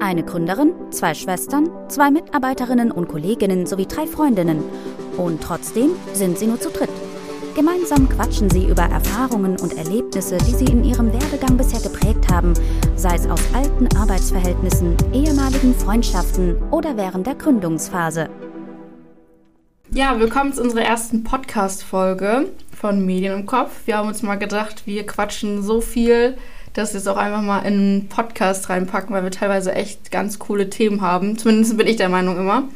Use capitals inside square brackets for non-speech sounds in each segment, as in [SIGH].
Eine Gründerin, zwei Schwestern, zwei Mitarbeiterinnen und Kolleginnen sowie drei Freundinnen. Und trotzdem sind sie nur zu dritt. Gemeinsam quatschen sie über Erfahrungen und Erlebnisse, die sie in ihrem Werdegang bisher geprägt haben, sei es aus alten Arbeitsverhältnissen, ehemaligen Freundschaften oder während der Gründungsphase. Ja, willkommen zu unserer ersten Podcast-Folge von Medien im Kopf. Wir haben uns mal gedacht, wir quatschen so viel, wir es auch einfach mal in einen Podcast reinpacken, weil wir teilweise echt ganz coole Themen haben. Zumindest bin ich der Meinung immer.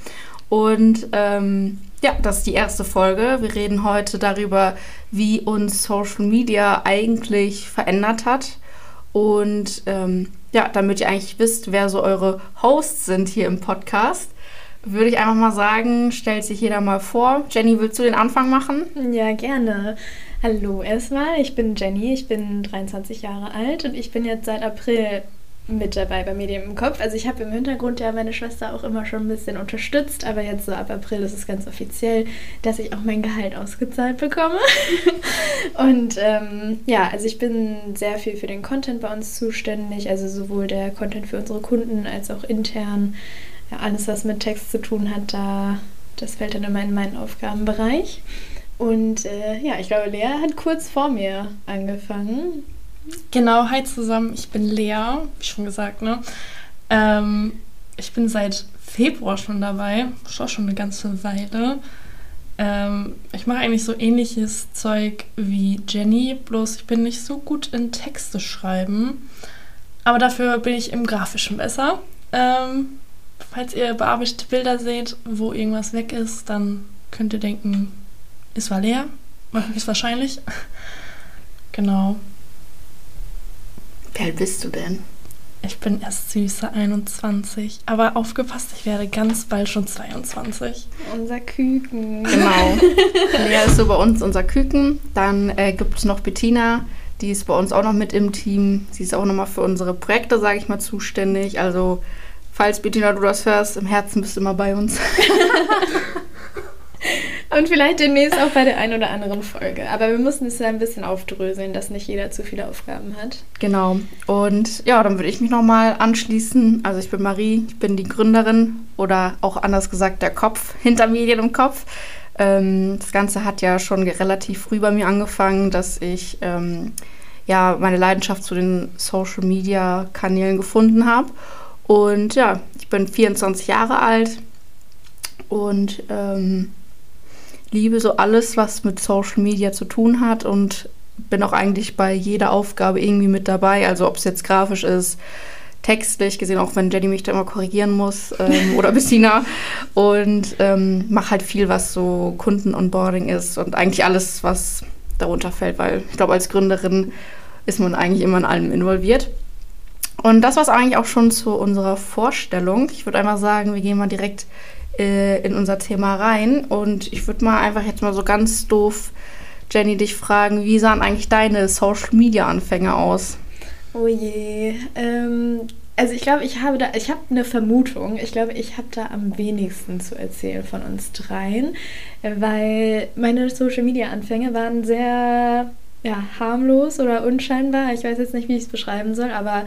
Und ähm, ja, das ist die erste Folge. Wir reden heute darüber, wie uns Social Media eigentlich verändert hat. Und ähm, ja, damit ihr eigentlich wisst, wer so eure Hosts sind hier im Podcast, würde ich einfach mal sagen, stellt sich jeder mal vor. Jenny, willst du den Anfang machen? Ja, gerne. Hallo erstmal, ich bin Jenny, ich bin 23 Jahre alt und ich bin jetzt seit April mit dabei bei Medien im Kopf. Also ich habe im Hintergrund ja meine Schwester auch immer schon ein bisschen unterstützt, aber jetzt so ab April ist es ganz offiziell, dass ich auch mein Gehalt ausgezahlt bekomme. [LAUGHS] und ähm, ja, also ich bin sehr viel für den Content bei uns zuständig, also sowohl der Content für unsere Kunden als auch intern. Ja, alles, was mit Text zu tun hat, da das fällt dann immer in meinen Aufgabenbereich. Und äh, ja, ich glaube, Lea hat kurz vor mir angefangen. Genau, hi zusammen, ich bin Lea, wie schon gesagt, ne? Ähm, ich bin seit Februar schon dabei, schon schon eine ganze Weile. Ähm, ich mache eigentlich so ähnliches Zeug wie Jenny, bloß ich bin nicht so gut in Texte schreiben. Aber dafür bin ich im Grafischen besser. Ähm, falls ihr bearbeitete Bilder seht, wo irgendwas weg ist, dann könnt ihr denken, es war leer, [LAUGHS] ist wahrscheinlich. [LAUGHS] genau. Wie alt bist du denn? Ich bin erst süße 21, aber aufgepasst, ich werde ganz bald schon 22. Unser Küken. Genau. [LAUGHS] Lea ist so bei uns unser Küken. Dann äh, gibt es noch Bettina, die ist bei uns auch noch mit im Team. Sie ist auch nochmal für unsere Projekte, sage ich mal, zuständig. Also, falls Bettina du das hörst, im Herzen bist du immer bei uns. [LAUGHS] Und vielleicht demnächst auch bei der einen oder anderen Folge. Aber wir mussten es ja ein bisschen aufdröseln, dass nicht jeder zu viele Aufgaben hat. Genau. Und ja, dann würde ich mich nochmal anschließen. Also ich bin Marie, ich bin die Gründerin oder auch anders gesagt der Kopf hinter Medien im Kopf. Ähm, das Ganze hat ja schon relativ früh bei mir angefangen, dass ich ähm, ja meine Leidenschaft zu den Social Media Kanälen gefunden habe. Und ja, ich bin 24 Jahre alt und ähm, liebe so alles, was mit Social Media zu tun hat und bin auch eigentlich bei jeder Aufgabe irgendwie mit dabei. Also ob es jetzt grafisch ist, textlich gesehen, auch wenn Jenny mich da immer korrigieren muss ähm, oder [LAUGHS] Bissina. Und ähm, mache halt viel, was so Kunden-Onboarding ist und eigentlich alles, was darunter fällt, weil ich glaube, als Gründerin ist man eigentlich immer in allem involviert. Und das war es eigentlich auch schon zu unserer Vorstellung. Ich würde einmal sagen, wir gehen mal direkt äh, in unser Thema rein. Und ich würde mal einfach jetzt mal so ganz doof, Jenny, dich fragen, wie sahen eigentlich deine Social-Media-Anfänge aus? Oh je. Ähm, also ich glaube, ich habe da, ich habe eine Vermutung. Ich glaube, ich habe da am wenigsten zu erzählen von uns dreien, weil meine Social-Media-Anfänge waren sehr ja, harmlos oder unscheinbar. Ich weiß jetzt nicht, wie ich es beschreiben soll, aber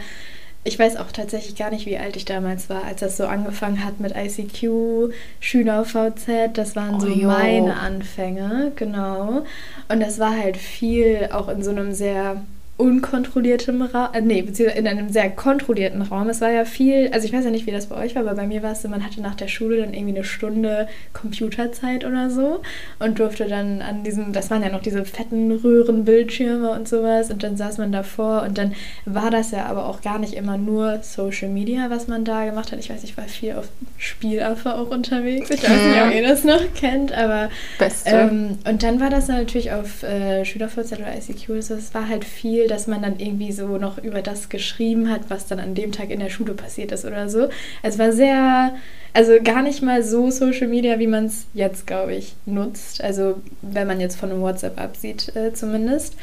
ich weiß auch tatsächlich gar nicht, wie alt ich damals war, als das so angefangen hat mit ICQ, SchülerVZ. Das waren so oh, meine Anfänge, genau. Und das war halt viel auch in so einem sehr unkontrolliertem Raum, äh, nee, beziehungsweise in einem sehr kontrollierten Raum. Es war ja viel, also ich weiß ja nicht, wie das bei euch war, aber bei mir war es so, man hatte nach der Schule dann irgendwie eine Stunde Computerzeit oder so und durfte dann an diesem, das waren ja noch diese fetten Röhrenbildschirme und sowas und dann saß man davor und dann war das ja aber auch gar nicht immer nur Social Media, was man da gemacht hat. Ich weiß, ich war viel auf Spielaffe auch unterwegs. Ich weiß nicht, ob ihr das noch kennt, aber Beste. Ähm, und dann war das natürlich auf äh, SchülerVZ oder ICQ, also es war halt viel viel, dass man dann irgendwie so noch über das geschrieben hat, was dann an dem Tag in der Schule passiert ist oder so. Es war sehr, also gar nicht mal so Social Media, wie man es jetzt, glaube ich, nutzt. Also wenn man jetzt von einem WhatsApp absieht, äh, zumindest.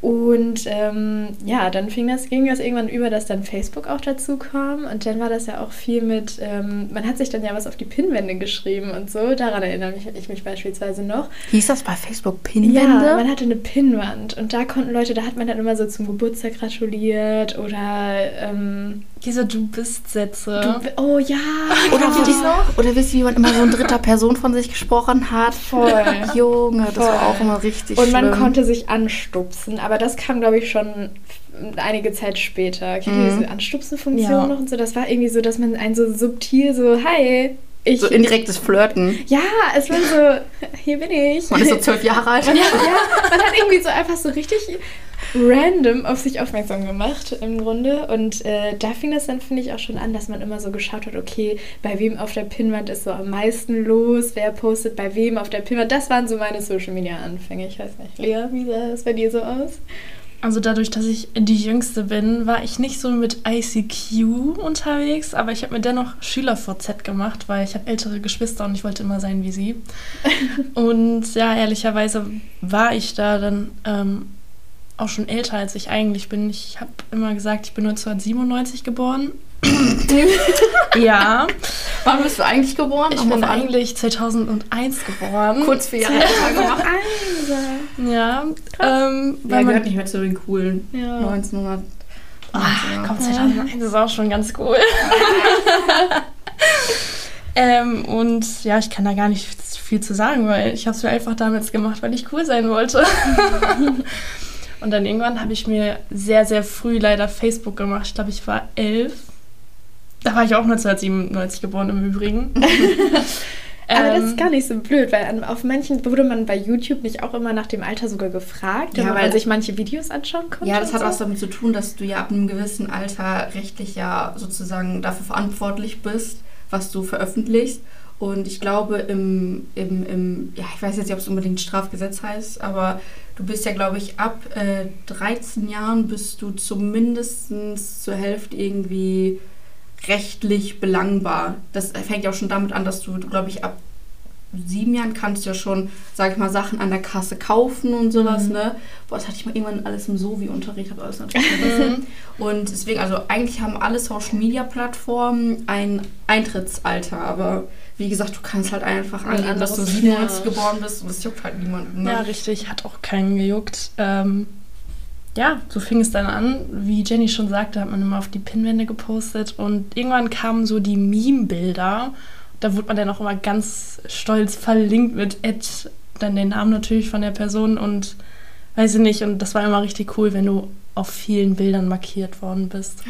Und ähm, ja, dann fing das, ging das irgendwann über, dass dann Facebook auch dazu kam. Und dann war das ja auch viel mit, ähm, man hat sich dann ja was auf die Pinnwände geschrieben und so. Daran erinnere mich, ich mich beispielsweise noch. Hieß das bei Facebook Pinnwände? Ja, man hatte eine Pinnwand. Und da konnten Leute, da hat man dann immer so zum Geburtstag gratuliert oder ähm, diese Du bist Sätze. Du, oh ja. [LAUGHS] Oder, wie, oder wisst ihr, wie man immer so in dritter [LAUGHS] Person von sich gesprochen hat? Voll. Junge, das Voll. war auch immer richtig Und man schlimm. konnte sich anstupsen, aber das kam, glaube ich, schon einige Zeit später. Kennt ihr Mhm. diese Anstupsen-Funktion Ja. noch und so? Das war irgendwie so, dass man einen so subtil so, hi, ich... so indirektes Flirten. ja, es war so, hier bin ich. Man ist so zwölf Jahre alt. ja, man hat irgendwie so einfach so richtig random auf sich aufmerksam gemacht im Grunde. Und äh, da fing das dann, finde ich, auch schon an, dass man immer so geschaut hat, okay, bei wem auf der Pinnwand ist so am meisten los, wer postet bei wem auf der Pinnwand. Das waren so meine Social Media Anfänge. Ich weiß nicht, Lea, wie sah das bei dir so aus? Also dadurch, dass ich die Jüngste bin, war ich nicht so mit ICQ unterwegs, aber ich habe mir dennoch Schüler-VZ gemacht, weil ich habe ältere Geschwister und ich wollte immer sein wie sie. [LAUGHS] und ja, ehrlicherweise war ich da dann ähm, auch schon älter, als ich eigentlich bin. Ich habe immer gesagt, ich bin 1997 geboren. [LAUGHS] ja, Wann bist du eigentlich geboren? ich bin eigentlich 2001 geboren. kurz für Jahre gemacht. [LAUGHS] Ja, ähm, Ja, weil man gehört nicht mehr zu den coolen. Ja. 1900. Ah, komm, 2001 ist auch schon ganz cool. [LAUGHS] ähm, und ja, ich kann da gar nicht viel zu sagen, weil ich habe es mir einfach damals gemacht, weil ich cool sein wollte. Und dann irgendwann habe ich mir sehr, sehr früh leider Facebook gemacht. Ich glaube, ich war elf. Da war ich auch 1997 geboren im Übrigen. [LAUGHS] Aber das Ähm, ist gar nicht so blöd, weil auf manchen wurde man bei YouTube nicht auch immer nach dem Alter sogar gefragt, Ja, weil- man sich manche Videos anschauen konnte. Ja, das hat so. was damit zu tun, dass du ja ab einem gewissen Alter rechtlich ja sozusagen dafür verantwortlich bist, was du veröffentlichst. Und ich glaube, im, im, im ja, ich weiß jetzt nicht, ob es unbedingt Strafgesetz heißt, aber du bist ja, glaube ich, ab äh, 13 Jahren bist du zumindest zur Hälfte irgendwie rechtlich belangbar. Das fängt ja auch schon damit an, dass du, glaube ich, ab sieben Jahren kannst du ja schon, sag ich mal, Sachen an der Kasse kaufen und sowas, Mhm. ne? Boah, das hatte ich mal irgendwann alles im Sovi-Unterricht, habe alles natürlich vergessen. Und deswegen, also eigentlich haben alle Social-Media-Plattformen ein Eintrittsalter, aber wie gesagt, du kannst halt einfach Ein angeben, dass du anderes, 97 ja. geboren bist und das juckt halt niemanden. Ne? Ja, richtig, hat auch keinen gejuckt. Ähm, ja, so fing es dann an. Wie Jenny schon sagte, hat man immer auf die Pinnwände gepostet und irgendwann kamen so die Meme-Bilder. Da wurde man dann auch immer ganz stolz verlinkt mit Ed, dann den Namen natürlich von der Person und weiß ich nicht. Und das war immer richtig cool, wenn du auf vielen Bildern markiert worden bist.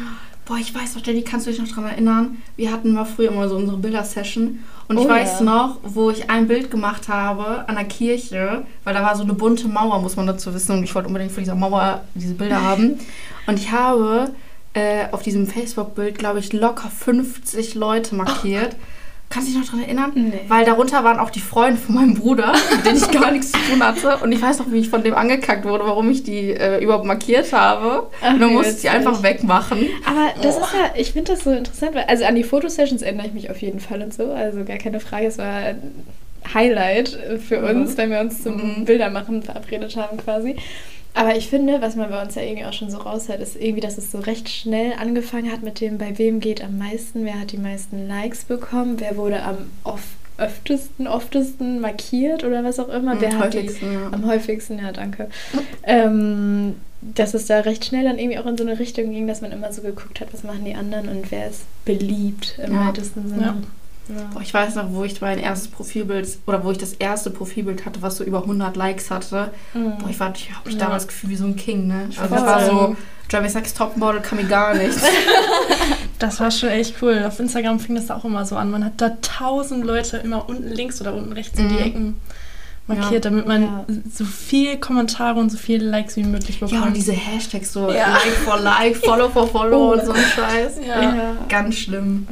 Boah, ich weiß noch, Jenny, kannst du dich noch daran erinnern? Wir hatten mal früher immer so unsere Bildersession. Und ich Oh weiß ja. noch, wo ich ein Bild gemacht habe an der Kirche, weil da war so eine bunte Mauer, muss man dazu wissen. Und ich wollte unbedingt von dieser Mauer diese Bilder [LAUGHS] haben. Und ich habe äh, auf diesem Facebook-Bild, glaube ich, locker 50 Leute markiert. Kannst du dich noch daran erinnern? Nee. Weil darunter waren auch die Freunde von meinem Bruder, mit denen ich gar nichts zu tun hatte. Und ich weiß noch, wie ich von dem angekackt wurde, warum ich die äh, überhaupt markiert habe. Ach, und dann musste ich die einfach wegmachen. Aber das ist ja, ich finde das so interessant, weil, also an die Fotosessions erinnere ich mich auf jeden Fall und so, also gar keine Frage, es war ein Highlight für uns, wenn wir uns zum Mhm. Bildermachen verabredet haben quasi. Aber ich finde, was man bei uns ja irgendwie auch schon so raushört, ist irgendwie, dass es so recht schnell angefangen hat mit dem, bei wem geht am meisten, wer hat die meisten Likes bekommen, wer wurde am oft, öftesten, oftesten markiert oder was auch immer, wer Am hat die, häufigsten, ja. am häufigsten, ja, danke. ähm, dass es da recht schnell dann irgendwie auch in so eine Richtung ging, dass man immer so geguckt hat, was machen die anderen und wer ist beliebt im Ja. weitesten Sinne. Ja. Ja. Boah, ich weiß noch, wo ich mein erstes Profilbild oder wo ich das erste Profilbild hatte, was so über 100 Likes hatte. Mhm. Boah, ich war, ich habe mich Ja. damals gefühlt wie so ein King, ne? Also Voll. das war so, Jeremy Sachs Topmodel kann mir gar nichts. [LAUGHS] Das war schon echt cool. Auf Instagram fing das auch immer so an. Man hat da tausend Leute immer unten links oder unten rechts in die Mhm. Ecken markiert, damit man Ja. so viel Kommentare und so viele Likes wie möglich bekommt. ja, und diese Hashtags so Ja. Like for Like, Follow for Follow Oh. und so ein Scheiß. Ja. Ja. Ganz schlimm.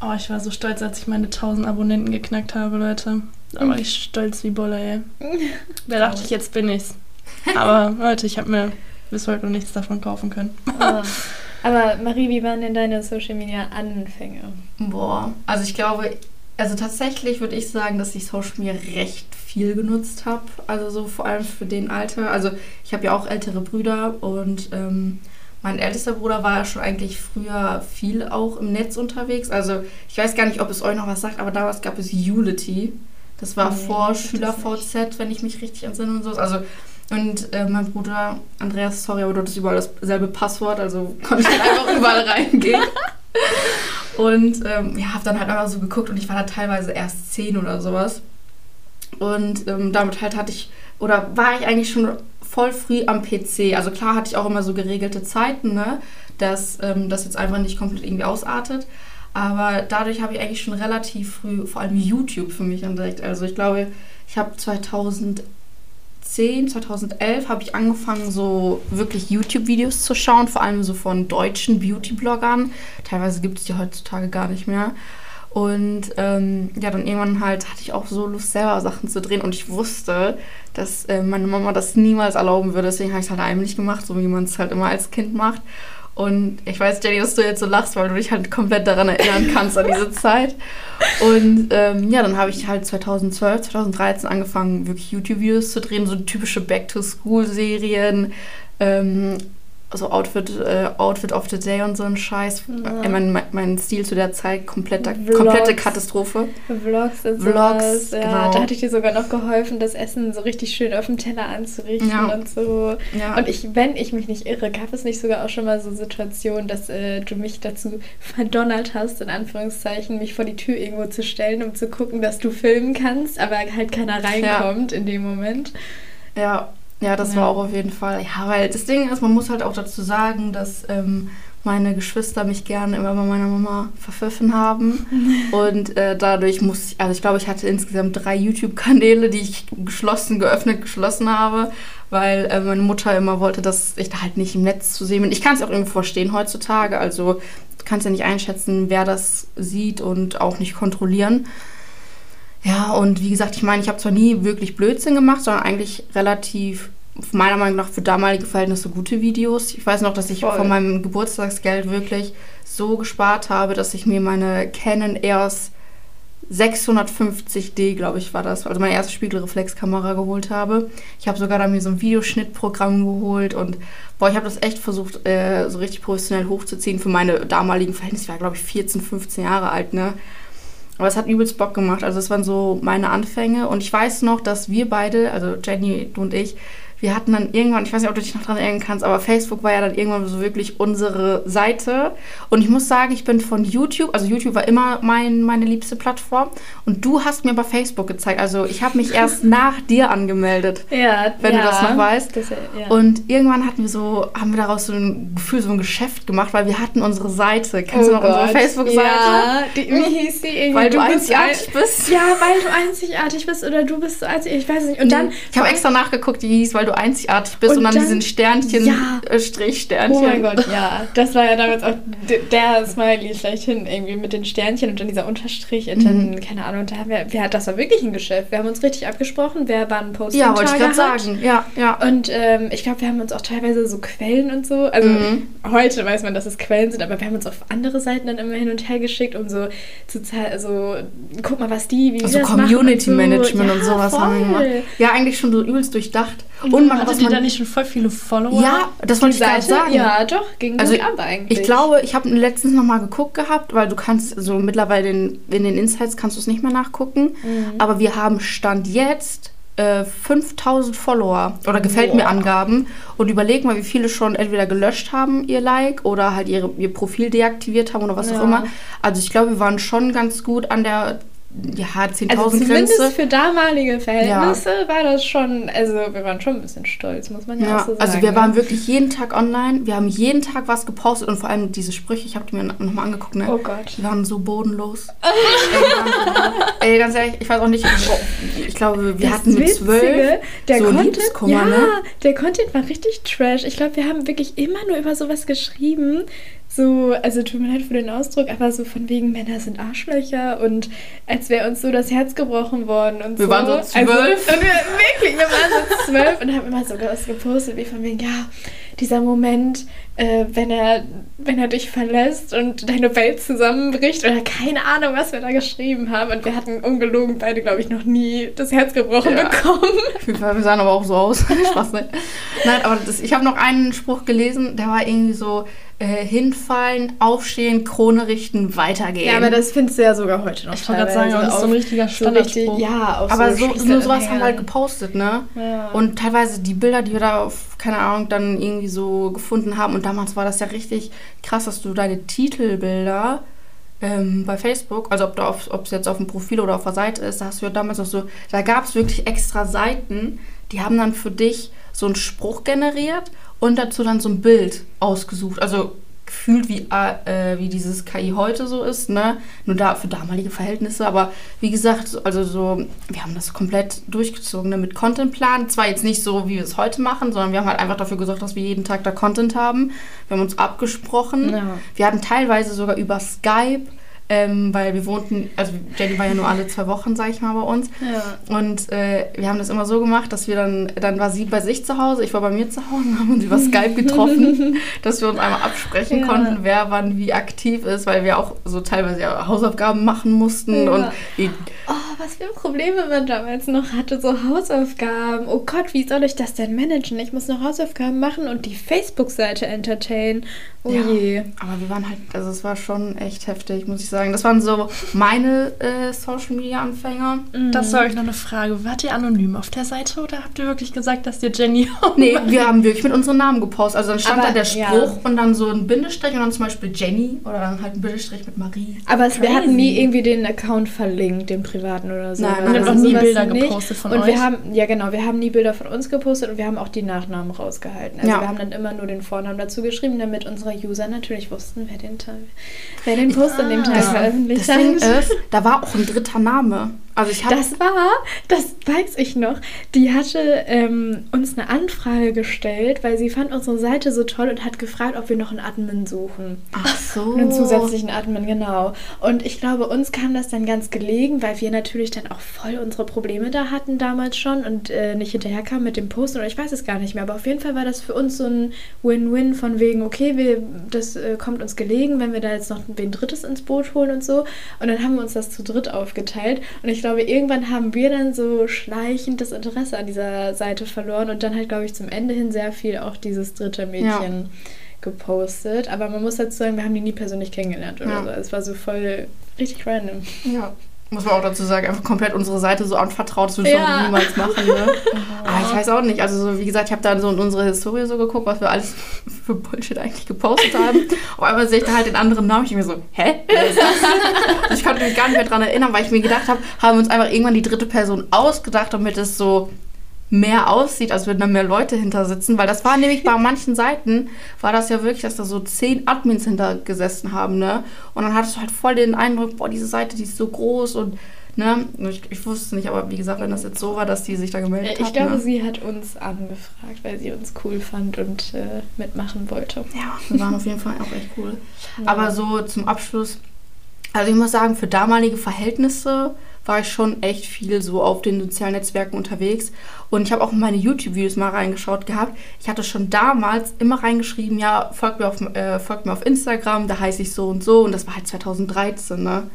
Ja. Oh, ich war so stolz, als ich meine 1000 Abonnenten geknackt habe, Leute. Da war ich stolz wie Bolle, ey. [LAUGHS] Da dachte ich, jetzt bin ich's. [LAUGHS] Aber Leute, ich habe mir bis heute noch nichts davon kaufen können. Ah. [LAUGHS] Aber Marie, wie waren denn deine Social Media Anfänge? Boah, also ich glaube, also tatsächlich würde ich sagen, dass ich Social Media recht viel genutzt habe. Also so vor allem für den Alter. Also ich habe ja auch ältere Brüder und ähm, mein ältester Bruder war ja schon eigentlich früher viel auch im Netz unterwegs. Also ich weiß gar nicht, ob es euch noch was sagt, aber damals gab es Unity. Das war Nee, vor SchülerVZ, wenn ich mich richtig entsinne und so. Also und äh, mein Bruder Andreas, sorry, aber du hattest überall dasselbe Passwort, also konnte ich dann einfach [LAUGHS] überall reingehen. [LAUGHS] Und ähm, ja, habe dann halt einfach so geguckt und ich war da teilweise erst zehn oder sowas. Und ähm, damit halt hatte ich, oder war ich eigentlich schon voll früh am PC. Also klar hatte ich auch immer so geregelte Zeiten, ne? dass ähm, das jetzt einfach nicht komplett irgendwie ausartet. Aber dadurch habe ich eigentlich schon relativ früh vor allem YouTube für mich entdeckt. Also ich glaube, ich habe 2010, 2011 habe ich angefangen, so wirklich YouTube-Videos zu schauen, vor allem so von deutschen Beauty-Bloggern. Teilweise gibt es die heutzutage gar nicht mehr. Und ähm, ja, dann irgendwann halt hatte ich auch so Lust, selber Sachen zu drehen. Und ich wusste, dass äh, meine Mama das niemals erlauben würde. Deswegen habe ich es halt heimlich gemacht, so wie man es halt immer als Kind macht. Und ich weiß, Jenny, dass du jetzt so lachst, weil du dich halt komplett daran erinnern kannst an diese Zeit. Und ähm, ja, dann habe ich halt 2012, 2013 angefangen, wirklich YouTube-Videos zu drehen, so typische Back-to-School-Serien. Ähm, so Outfit, äh, Outfit of the Day und so ein Scheiß. Ja. Mein, mein Stil zu der Zeit, komplette, komplette Katastrophe. Vlogs und Vlogs, ja. Genau. Da hatte ich dir sogar noch geholfen, das Essen so richtig schön auf dem Teller anzurichten ja. und so. Ja. Und ich, wenn ich mich nicht irre, gab es nicht sogar auch schon mal so Situationen, dass äh, du mich dazu [LAUGHS] verdonnert hast, in Anführungszeichen, mich vor die Tür irgendwo zu stellen, um zu gucken, dass du filmen kannst, aber halt keiner reinkommt in dem Moment. Ja, ja, das ja. war auch auf jeden Fall. Ja, weil das Ding ist, man muss halt auch dazu sagen, dass ähm, meine Geschwister mich gerne immer bei meiner Mama verpfiffen haben. [LAUGHS] Und äh, dadurch muss ich, also ich glaube, ich hatte insgesamt drei YouTube-Kanäle, die ich geschlossen, geöffnet, geschlossen habe, weil äh, meine Mutter immer wollte, dass ich da halt nicht im Netz zu sehen bin. Ich kann es auch irgendwie verstehen heutzutage. Also du kannst ja nicht einschätzen, wer das sieht und auch nicht kontrollieren. Ja, und wie gesagt, ich meine, ich habe zwar nie wirklich Blödsinn gemacht, sondern eigentlich relativ, meiner Meinung nach, für damalige Verhältnisse gute Videos. Ich weiß noch, dass ich Voll. von meinem Geburtstagsgeld wirklich so gespart habe, dass ich mir meine Canon EOS 650D, glaube ich, war das, also meine erste Spiegelreflexkamera geholt habe. Ich habe sogar da mir so ein Videoschnittprogramm geholt und boah, ich habe das echt versucht, äh, so richtig professionell hochzuziehen für meine damaligen Verhältnisse. Ich war, glaube ich, 14, 15 Jahre alt, ne? Aber es hat übelst Bock gemacht. Also es waren so meine Anfänge. Und ich weiß noch, dass wir beide, also Jenny, du und ich, wir hatten dann irgendwann, ich weiß nicht, ob du dich noch daran erinnern kannst, aber Facebook war ja dann irgendwann so wirklich unsere Seite. Und ich muss sagen, ich bin von YouTube, also YouTube war immer mein, meine liebste Plattform. Und du hast mir aber Facebook gezeigt. Also ich habe mich erst [LAUGHS] nach dir angemeldet. Ja, wenn ja, du das noch weißt. Das, ja. Und irgendwann hatten wir so, haben wir daraus so ein Gefühl, so ein Geschäft gemacht, weil wir hatten unsere Seite. Kennst oh du noch Gott. unsere Facebook-Seite? Ja, die, wie hieß die irgendwie? Weil du, du einzigartig bist. Ja, weil du einzigartig bist oder du bist so einzigartig, ich weiß nicht. Und dann. Ich habe extra nachgeguckt, die hieß, weil du einzigartig bist und, und dann, dann diesen Sternchen, ja. äh, Strichsternchen. Oh mein Gott, ja. [LAUGHS] Das war ja damals auch der Smiley schlechthin irgendwie mit den Sternchen und dann dieser Unterstrich und dann, mhm. keine Ahnung, da haben wir, wir, das war wirklich ein Geschäft. Wir haben uns richtig abgesprochen, wer wann Post Ja, wollte ich gerade sagen, ja, ja. Und ähm, ich glaube, wir haben uns auch teilweise so Quellen und so, also mhm. heute weiß man, dass es Quellen sind, aber wir haben uns auf andere Seiten dann immer hin und her geschickt, um so zu zeigen, also guck mal, was die, wie also das Community machen und so. Management ja, und sowas voll. haben wir gemacht. Ja, eigentlich schon so übelst durchdacht. Und man, was man da nicht schon voll viele Follower? Ja, das wollte ich gerade sagen. Ja, doch, ging also, ab eigentlich. Ich glaube, ich habe letztens nochmal geguckt gehabt, weil du kannst, so mittlerweile in, in den Insights kannst du es nicht mehr nachgucken. Mhm. Aber wir haben Stand jetzt äh, 5000 Follower oder gefällt Boah. mir Angaben und überleg mal, wie viele schon entweder gelöscht haben ihr Like oder halt ihre, ihr Profil deaktiviert haben oder was ja. auch immer. Also ich glaube, wir waren schon ganz gut an der ja, 10.000 also zumindest Grenze. für damalige Verhältnisse ja. war das schon, also wir waren schon ein bisschen stolz, muss man ja, ja auch so sagen. Also wir ne? waren wirklich jeden Tag online, wir haben jeden Tag was gepostet und vor allem diese Sprüche, ich habe die mir nochmal angeguckt, ne? Oh Gott. Die waren so bodenlos. [LAUGHS] ey, ey, ganz ehrlich, ich weiß auch nicht, ich glaube, wir das hatten mit zwölf der so Content, ja, ne? der Content war richtig trash. Ich glaube, wir haben wirklich immer nur über sowas geschrieben, so, also tut mir leid für den Ausdruck, aber so von wegen Männer sind Arschlöcher und als wäre uns so das Herz gebrochen worden und wir so. waren so also, zwölf. Also, wir, wirklich, wir waren so zwölf und haben immer sogar was gepostet, wie von wegen, ja, dieser Moment, äh, wenn, er, wenn er dich verlässt und deine Welt zusammenbricht oder keine Ahnung, was wir da geschrieben haben. Und wir hatten ungelogen beide, glaube ich, noch nie das Herz gebrochen ja. bekommen. Wir sahen aber auch so aus. [LAUGHS] Spaß, ne? Nein, aber das, ich habe noch einen Spruch gelesen, der war irgendwie so, äh, hinfallen, aufstehen, Krone richten, weitergehen. Ja, aber das findest du ja sogar heute noch. Ich wollte gerade sagen, teilweise das ist so ein richtiger Standardspruch. ja, auf aber so so, nur sowas haben wir halt gepostet, ne? Ja. Und teilweise die Bilder, die wir da auf, keine Ahnung, dann irgendwie so gefunden haben. Und damals war das ja richtig krass, dass du deine Titelbilder ähm, bei Facebook, also ob es jetzt auf dem Profil oder auf der Seite ist, da hast du ja damals noch so, da gab es wirklich extra Seiten, die haben dann für dich so einen Spruch generiert und dazu dann so ein Bild ausgesucht. Also gefühlt wie, äh, wie dieses KI heute so ist, ne? Nur da für damalige Verhältnisse, aber wie gesagt, so- also so, wir haben das komplett durchgezogen ne? mit Contentplan. Zwar jetzt nicht so, wie wir es heute machen, sondern wir haben halt einfach dafür gesorgt, dass wir jeden Tag da Content haben. Wir haben uns abgesprochen. Ja. Wir hatten teilweise sogar über Skype, ähm, weil wir wohnten, also Jenny war ja nur alle zwei Wochen, sag ich mal, bei uns. Ja. Und äh, wir haben das immer so gemacht, dass wir dann, dann war sie bei sich zu Hause, ich war bei mir zu Hause und [LAUGHS] haben uns über Skype getroffen, [LAUGHS] dass wir uns einmal absprechen Ja. konnten, wer wann wie aktiv ist, weil wir auch so teilweise ja Hausaufgaben machen mussten Ja. und wie, Oh, was für Probleme man damals noch hatte, so Hausaufgaben. Oh Gott, wie soll ich das denn managen? Ich muss noch Hausaufgaben machen und die Facebook-Seite entertainen. Oh je. aber wir waren halt, also es war schon echt heftig, muss ich sagen. Das waren so meine äh, Social Media Anfänger. Das war euch noch eine Frage. Wart ihr anonym auf der Seite oder habt ihr wirklich gesagt, dass ihr Jenny [LAUGHS] Nee, wir haben wirklich mit unseren Namen gepostet. Also dann stand Aber, da der ja. Spruch und dann so ein Bindestrich und dann zum Beispiel Jenny oder dann halt ein Bindestrich mit Marie. Aber es, wir Crazy. hatten nie irgendwie den Account verlinkt, den privaten oder so. Nein, habt nein, noch nie Bilder nicht. gepostet von und euch. wir haben, ja genau, wir haben nie Bilder von uns gepostet und wir haben auch die Nachnamen rausgehalten. Also Ja. wir haben dann immer nur den Vornamen dazu geschrieben, damit unsere User natürlich wussten, wer den, Teil, wer den Post an dem Tag Das- veröffentlicht Das Ding hat. ist, da war auch ein dritter Name. Also ich Das war, das weiß ich noch, die hatte ähm, uns eine Anfrage gestellt, weil sie fand unsere Seite so toll und hat gefragt, ob wir noch einen Admin suchen. Ach so. Einen zusätzlichen Admin, genau. Und ich glaube, uns kam das dann ganz gelegen, weil wir natürlich dann auch voll unsere Probleme da hatten damals schon und äh, nicht hinterherkamen mit dem Posten oder ich weiß es gar nicht mehr. Aber auf jeden Fall war das für uns so ein Win-Win von wegen, okay, wir, das äh, kommt uns gelegen, wenn wir da jetzt noch wen Drittes ins Boot holen und so. Und dann haben wir uns das zu dritt aufgeteilt. Und ich glaube, irgendwann haben wir dann so schleichend das Interesse an dieser Seite verloren und dann halt, glaube ich, zum Ende hin sehr viel auch dieses dritte Mädchen gepostet. Aber man muss dazu sagen, wir haben die nie persönlich kennengelernt oder Ja. so. Es war so voll richtig random. Ja. Muss man auch dazu sagen, einfach komplett unsere Seite so anvertraut, das würde ich Ja. auch niemals machen. Ne? Aber [LAUGHS] ich weiß auch nicht. Also, so, wie gesagt, ich habe dann so in unsere Historie so geguckt, was wir alles [LAUGHS] für Bullshit eigentlich gepostet haben. [LAUGHS] Auf einmal sehe ich da halt den anderen Namen. Ich mir so, hä? Also ich konnte mich gar nicht mehr dran erinnern, weil ich mir gedacht habe, haben wir uns einfach irgendwann die dritte Person ausgedacht, damit es so mehr aussieht, als würden da mehr Leute hinter sitzen. Weil das war nämlich bei [LAUGHS] manchen Seiten, war das ja wirklich, dass da so zehn Admins hinter gesessen haben, ne? Und dann hattest du halt voll den Eindruck, boah, diese Seite, die ist so groß und, ne? Ich, ich wusste es nicht, aber wie gesagt, wenn das jetzt so war, dass die sich da gemeldet Ich hat. glaube, ne? sie hat uns angefragt, weil sie uns cool fand und äh, mitmachen wollte. Ja, wir waren auf jeden Fall auch echt cool. [LAUGHS] Aber so zum Abschluss, also ich muss sagen, für damalige Verhältnisse war ich schon echt viel so auf den sozialen Netzwerken unterwegs. Und ich habe auch in meine YouTube-Videos mal reingeschaut gehabt. Ich hatte schon damals immer reingeschrieben, ja, folgt mir auf, äh, folgt mir auf Instagram, da heiße ich so und so. Und das war halt 2013, ne?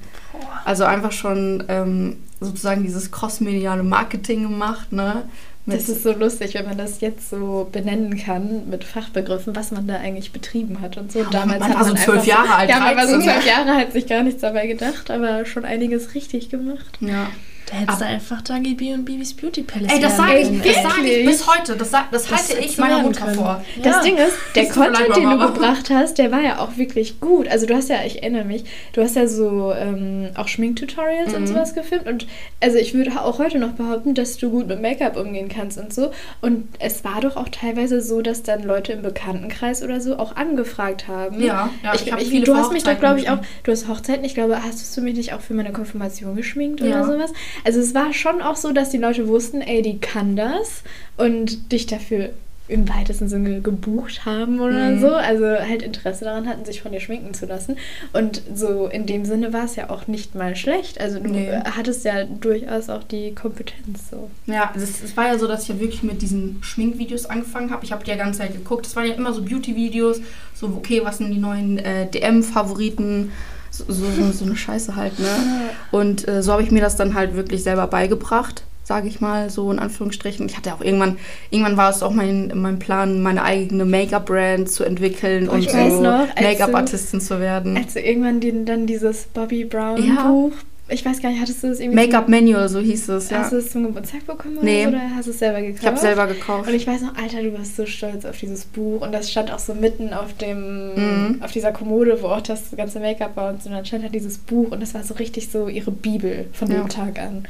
Also einfach schon ähm, sozusagen dieses crossmediale Marketing gemacht, ne? Das ist so lustig, wenn man das jetzt so benennen kann mit Fachbegriffen, was man da eigentlich betrieben hat und so. Ja, man war so zwölf Jahre alt, Ja, man war so 13. zwölf Jahre, hat sich gar nichts dabei gedacht, aber schon einiges richtig gemacht. ja. Da hättest du einfach Dagi B und Bibis Beauty Palace Ey, das sage ich, das sag ich bis heute. Das, sag, das Das halte ich meiner Mutter können. vor. Das Ja. Ding ist, der leid, Content, den du gebracht hast, der war ja auch wirklich gut. Also du hast ja, ich erinnere mich, du hast ja so ähm, auch Schminktutorials und Mhm. sowas gefilmt. Und also ich würde auch heute noch behaupten, dass du gut mit Make-up umgehen kannst und so. Und es war doch auch teilweise so, dass dann Leute im Bekanntenkreis oder so auch angefragt haben. Ja, ja, ich, ich hab ich, viele du hast mich doch, glaube ich, auch, du hast Hochzeiten, ich glaube, hast du mich nicht auch für meine Konfirmation geschminkt Ja. oder sowas? Also es war schon auch so, dass die Leute wussten, ey, die kann das und dich dafür im weitesten Sinne gebucht haben oder Mhm. so. Also halt Interesse daran hatten, sich von dir schminken zu lassen. Und so in dem Sinne war es ja auch nicht mal schlecht. Also du Nee. hattest ja durchaus auch die Kompetenz so. Ja, es, es war ja so, dass ich ja wirklich mit diesen Schminkvideos angefangen habe. Ich habe die ja ganze Zeit geguckt. Es waren ja immer so Beauty-Videos, so okay, was sind die neuen äh, DM-Favoriten, so, so, so, eine Scheiße halt, ne? Und äh, so habe ich mir das dann halt wirklich selber beigebracht, sage ich mal, so in Anführungsstrichen. Ich hatte auch irgendwann, irgendwann war es auch mein, mein Plan, meine eigene Make-up-Brand zu entwickeln und so Make-up-Artistin zu werden. Als du irgendwann den, dann dieses Bobby Brown Ja. Ich weiß gar nicht, hattest du das irgendwie Make-up zum, Manual, so hieß es, ja. Hast du es zum Geburtstag bekommen oder, Nee. oder hast du es selber gekauft? Ich habe selber gekauft. Und ich weiß noch, Alter, du warst so stolz auf dieses Buch und das stand auch so mitten auf dem, Mhm. auf dieser Kommode, wo auch das ganze Make-up war und so. Und dann stand halt dieses Buch und das war so richtig so ihre Bibel von Ja. dem Tag an.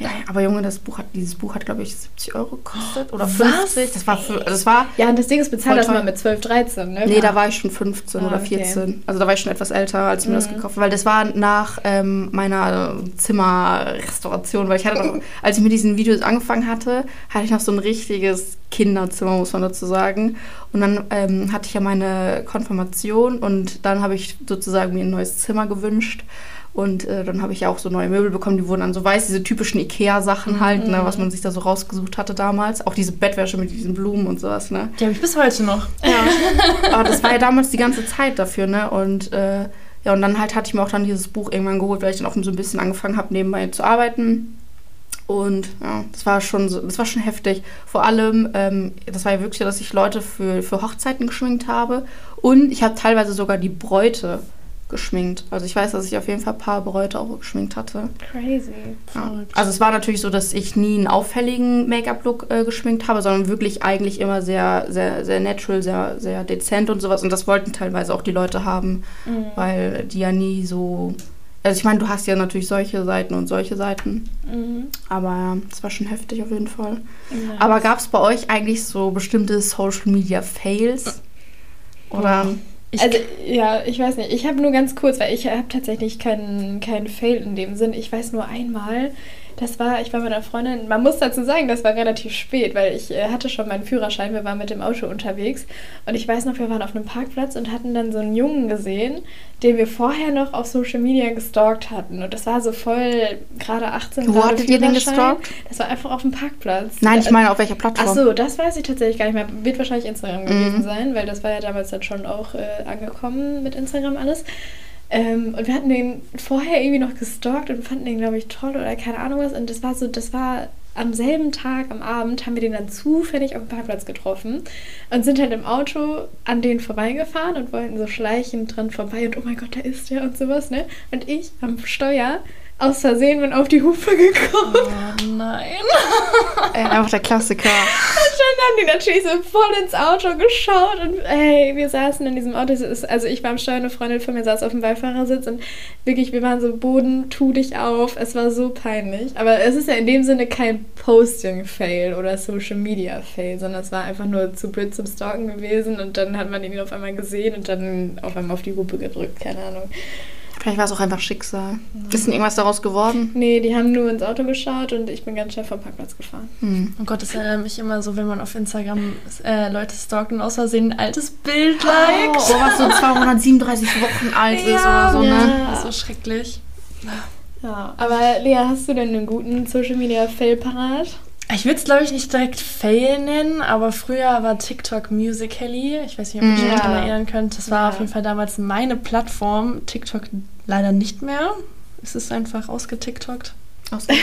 Ja, aber Junge, das Buch hat, dieses Buch hat, glaube ich, 70 Euro gekostet oder Was? 50. Das war, für, also das war Ja, und das Ding ist, bezahlt das mal mit 12, 13, ne? Nee, da war ich schon 15 Ah, oder okay. 14. Also da war ich schon etwas älter, als ich mir das Mhm. gekauft habe. Weil das war nach ähm, meiner Zimmerrestauration. Weil ich hatte noch, [LAUGHS] als ich mit diesen Videos angefangen hatte, hatte ich noch so ein richtiges Kinderzimmer, muss man dazu sagen. Und dann ähm, hatte ich ja meine Konfirmation und dann habe ich sozusagen mir ein neues Zimmer gewünscht. Und äh, dann habe ich ja auch so neue Möbel bekommen, die wurden dann so weiß, diese typischen Ikea-Sachen halt, ne, was man sich da so rausgesucht hatte damals. Auch diese Bettwäsche mit diesen Blumen und sowas, ne. Die habe ich bis heute noch. Ja. Aber das war ja damals die ganze Zeit dafür, ne? Und äh, ja, und dann halt hatte ich mir auch dann dieses Buch irgendwann geholt, weil ich dann auch so ein bisschen angefangen habe, nebenbei zu arbeiten. Und ja, das war schon so, das war schon heftig. Vor allem, ähm, das war ja wirklich so, dass ich Leute für, für Hochzeiten geschminkt habe. Und ich habe teilweise sogar die Bräute geschminkt. Also ich weiß, dass ich auf jeden Fall ein paar Bräute auch geschminkt hatte. Crazy. Ja. Also es war natürlich so, dass ich nie einen auffälligen Make-up-Look äh, geschminkt habe, sondern wirklich eigentlich immer sehr, sehr, sehr natural, sehr, sehr dezent und sowas. Und das wollten teilweise auch die Leute haben, Mhm. weil die ja nie so. Also ich meine, du hast ja natürlich solche Seiten und solche Seiten, Mhm. aber das war schon heftig auf jeden Fall. Nice. Aber gab es bei euch eigentlich so bestimmte Social Media Fails? Oder? Ich, also, ja, ich weiß nicht. Ich habe nur ganz kurz, weil ich habe tatsächlich keinen keinen Fail in dem Sinn. Ich weiß nur einmal, das war, ich war mit einer Freundin, man muss dazu sagen, das war relativ spät, weil ich äh, hatte schon meinen Führerschein, wir waren mit dem Auto unterwegs und ich weiß noch, wir waren auf einem Parkplatz und hatten dann so einen Jungen gesehen, den wir vorher noch auf Social Media gestalkt hatten. Und das war so voll gerade 18 Wo hattet ihr den gestalkt? Das war einfach auf dem Parkplatz. Nein, ich meine, auf welcher Plattform? Ach so, das weiß ich tatsächlich gar nicht mehr. Wird wahrscheinlich Instagram gewesen Mhm. sein, weil das war ja damals dann schon auch äh, angekommen mit Instagram alles. Ähm, und wir hatten den vorher irgendwie noch gestalkt und fanden den, glaube ich, toll oder keine Ahnung was. Und das war so, das war am selben Tag, am Abend, haben wir den dann zufällig auf dem Parkplatz getroffen und sind halt im Auto an den vorbeigefahren und wollten so schleichend dran vorbei und oh mein Gott, da ist der und sowas, ne? Und ich am Steuer aus Versehen bin auf die Hupe gekommen. oh nein. Äh, einfach der Klassiker. [LAUGHS] Und dann haben die natürlich so voll ins Auto geschaut und ey, wir saßen in diesem Auto. Ist- Also ich war am Steuer, eine Freundin von mir saß auf dem Beifahrersitz und wirklich, wir waren so Boden, tu dich auf. Es war so peinlich. Aber es ist ja in dem Sinne kein Posting-Fail oder Social-Media-Fail, sondern es war einfach nur zu blöd zum Stalken gewesen und dann hat man ihn auf einmal gesehen und dann auf einmal auf die Hupe gedrückt, keine Ahnung. Vielleicht war es auch einfach Schicksal. Ist denn irgendwas daraus geworden? Nee, die haben nur ins Auto geschaut und ich bin ganz schnell vom Parkplatz gefahren. Hm. Oh Gott, das erinnert mich immer so, wenn man auf Instagram äh, Leute stalkt und aus Versehen ein altes Bild liked. Oh, was so 237 Wochen alt ist oder so, ne? ja. Das ist so schrecklich. Ja, aber Lea, hast du denn einen guten Social-Media-Fail parat? Ich würde es, glaube ich, nicht direkt Fail nennen, aber früher war TikTok Musical.ly. Ich weiß nicht, ob ihr euch Ja. daran erinnern könnt. Das war Ja. auf jeden Fall damals meine Plattform. TikTok leider nicht mehr. Es ist einfach ausgetiktokt. Aus dem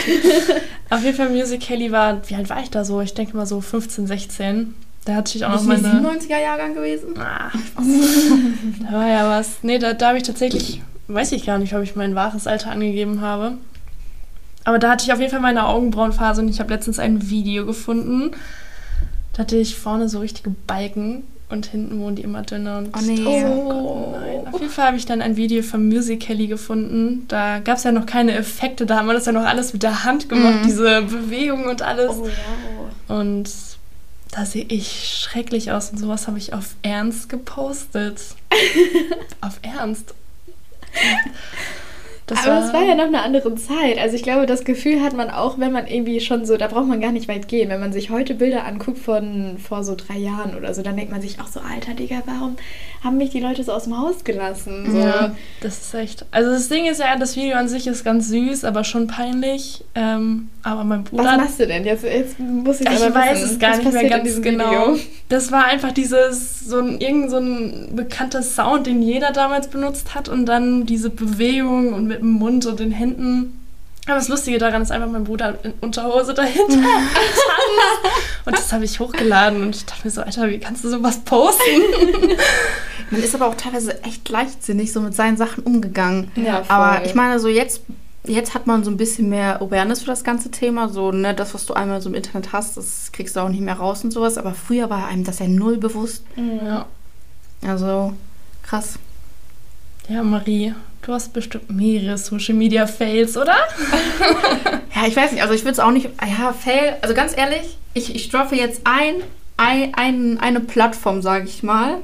[LAUGHS] Auf jeden Fall Musical.ly war, wie alt war ich da so? Ich denke mal so 15, 16. Da hatte ich auch noch meine... 97er Jahrgang gewesen? Ah, da war ja was. Nee, da, da habe ich tatsächlich, weiß ich gar nicht, ob ich mein wahres Alter angegeben habe. Aber da hatte ich auf jeden Fall meine Augenbrauenphase und ich habe letztens ein Video gefunden. Da hatte ich vorne so richtige Balken und hinten wurden die immer dünner. Und Oh nee. Oh Gott, nein. Auf jeden Fall habe ich dann ein Video von Musical.ly gefunden. Da gab es ja noch keine Effekte, da haben wir das ja noch alles mit der Hand gemacht, Mhm. diese Bewegungen und alles. Oh ja. Und da sehe ich schrecklich aus und sowas habe ich auf Ernst gepostet. [LAUGHS] auf Ernst. [LAUGHS] Das Aber es war ja noch eine andere Zeit. Also ich glaube, das Gefühl hat man auch, wenn man irgendwie schon so, da braucht man gar nicht weit gehen. Wenn man sich heute Bilder anguckt von vor so drei Jahren oder so, dann denkt man sich auch so, alter Digga, warum haben mich die Leute so aus dem Haus gelassen? So. Ja, das ist echt. Also das Ding ist ja, das Video an sich ist ganz süß, aber schon peinlich. Ähm, aber mein Was Bruder. machst du denn? Jetzt, jetzt muss ich Ich aber weiß wissen, es gar was nicht mehr ganz genau. Video? Das war einfach dieses, so ein, irgend so ein bekannter Sound, den jeder damals benutzt hat und dann diese Bewegung und mit dem Mund und den Händen. Aber das Lustige daran ist einfach, mein Bruder in Unterhose dahinter. [LAUGHS] Und das habe ich hochgeladen und ich dachte mir so, Alter, wie kannst du sowas posten? [LAUGHS] Man ist aber auch teilweise echt leichtsinnig so mit seinen Sachen umgegangen. Ja, voll. Aber ich meine, so jetzt, jetzt hat man so ein bisschen mehr Awareness für das ganze Thema. So, ne, das, was du einmal so im Internet hast, das kriegst du auch nicht mehr raus und sowas. Aber früher war einem das ja null bewusst. Ja. Also, krass. Ja, Marie, du hast bestimmt mehrere Social Media Fails, oder? [LAUGHS] Ja, ich weiß nicht, also ich würde es auch nicht. Ja, Fail, also ganz ehrlich, ich, ich droppe jetzt ein, ein, eine Plattform, sage ich mal.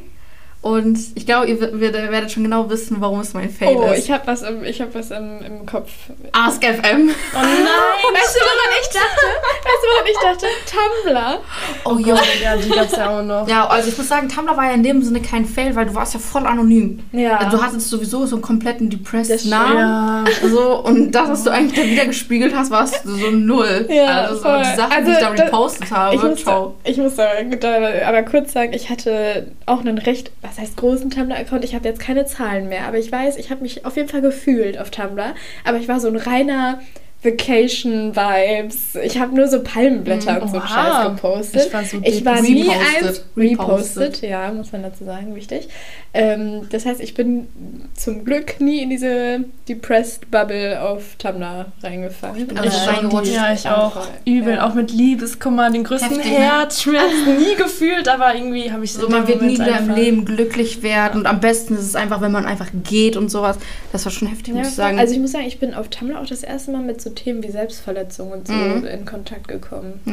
Und ich glaube, ihr wer- wer- werdet schon genau wissen, warum es mein Fail Oh, ist. ich habe was, im, ich hab was im, im Kopf. Ask FM. Oh nein! [LAUGHS] Weißt du, woran ich dachte? Weißt du, woran ich dachte? Tumblr. Oh, Oh ja. Gott, ja, die gab's ja auch noch. Ja, also ich muss sagen, Tumblr war ja in dem Sinne kein Fail, weil du warst ja voll anonym. Ja. Also du hattest sowieso so einen kompletten depressed. Namen. Ja. So, und das, was du eigentlich dann wieder gespiegelt hast, warst du so null. Ja, also so voll. die Sachen, Also die ich da da- repostet habe. Ich muss, ciao. ich muss da, da aber kurz sagen, ich hatte auch einen recht, was heißt großen Tumblr-Account. Ich habe jetzt keine Zahlen mehr, aber ich weiß, ich habe mich auf jeden Fall gefühlt auf Tumblr. Aber ich war so ein reiner Vacation-Vibes. Ich habe nur so Palmenblätter und so. Scheiß gepostet. Ich war so Ich war nie Repostet. eins Repostet. ja, muss man dazu sagen, wichtig. Ähm, das heißt, ich bin zum Glück nie in diese Depressed Bubble auf Tumblr reingefallen. bin Aber- richtig reingerutscht. Ja, ich auch. Voll. Übel, Ja. auch mit Liebeskummer, den größten Heftig, ne? Herzschmerzen [LAUGHS] nie gefühlt, aber irgendwie habe ich So, man wird nie wieder im Leben glücklich werden. Und am besten ist es einfach, wenn man einfach geht und sowas. Das war schon heftig, Ja, muss ich sagen. Also ich muss sagen, ich bin auf Tumblr auch das erste Mal mit so Themen wie Selbstverletzung und so Mhm. in Kontakt gekommen. Ja.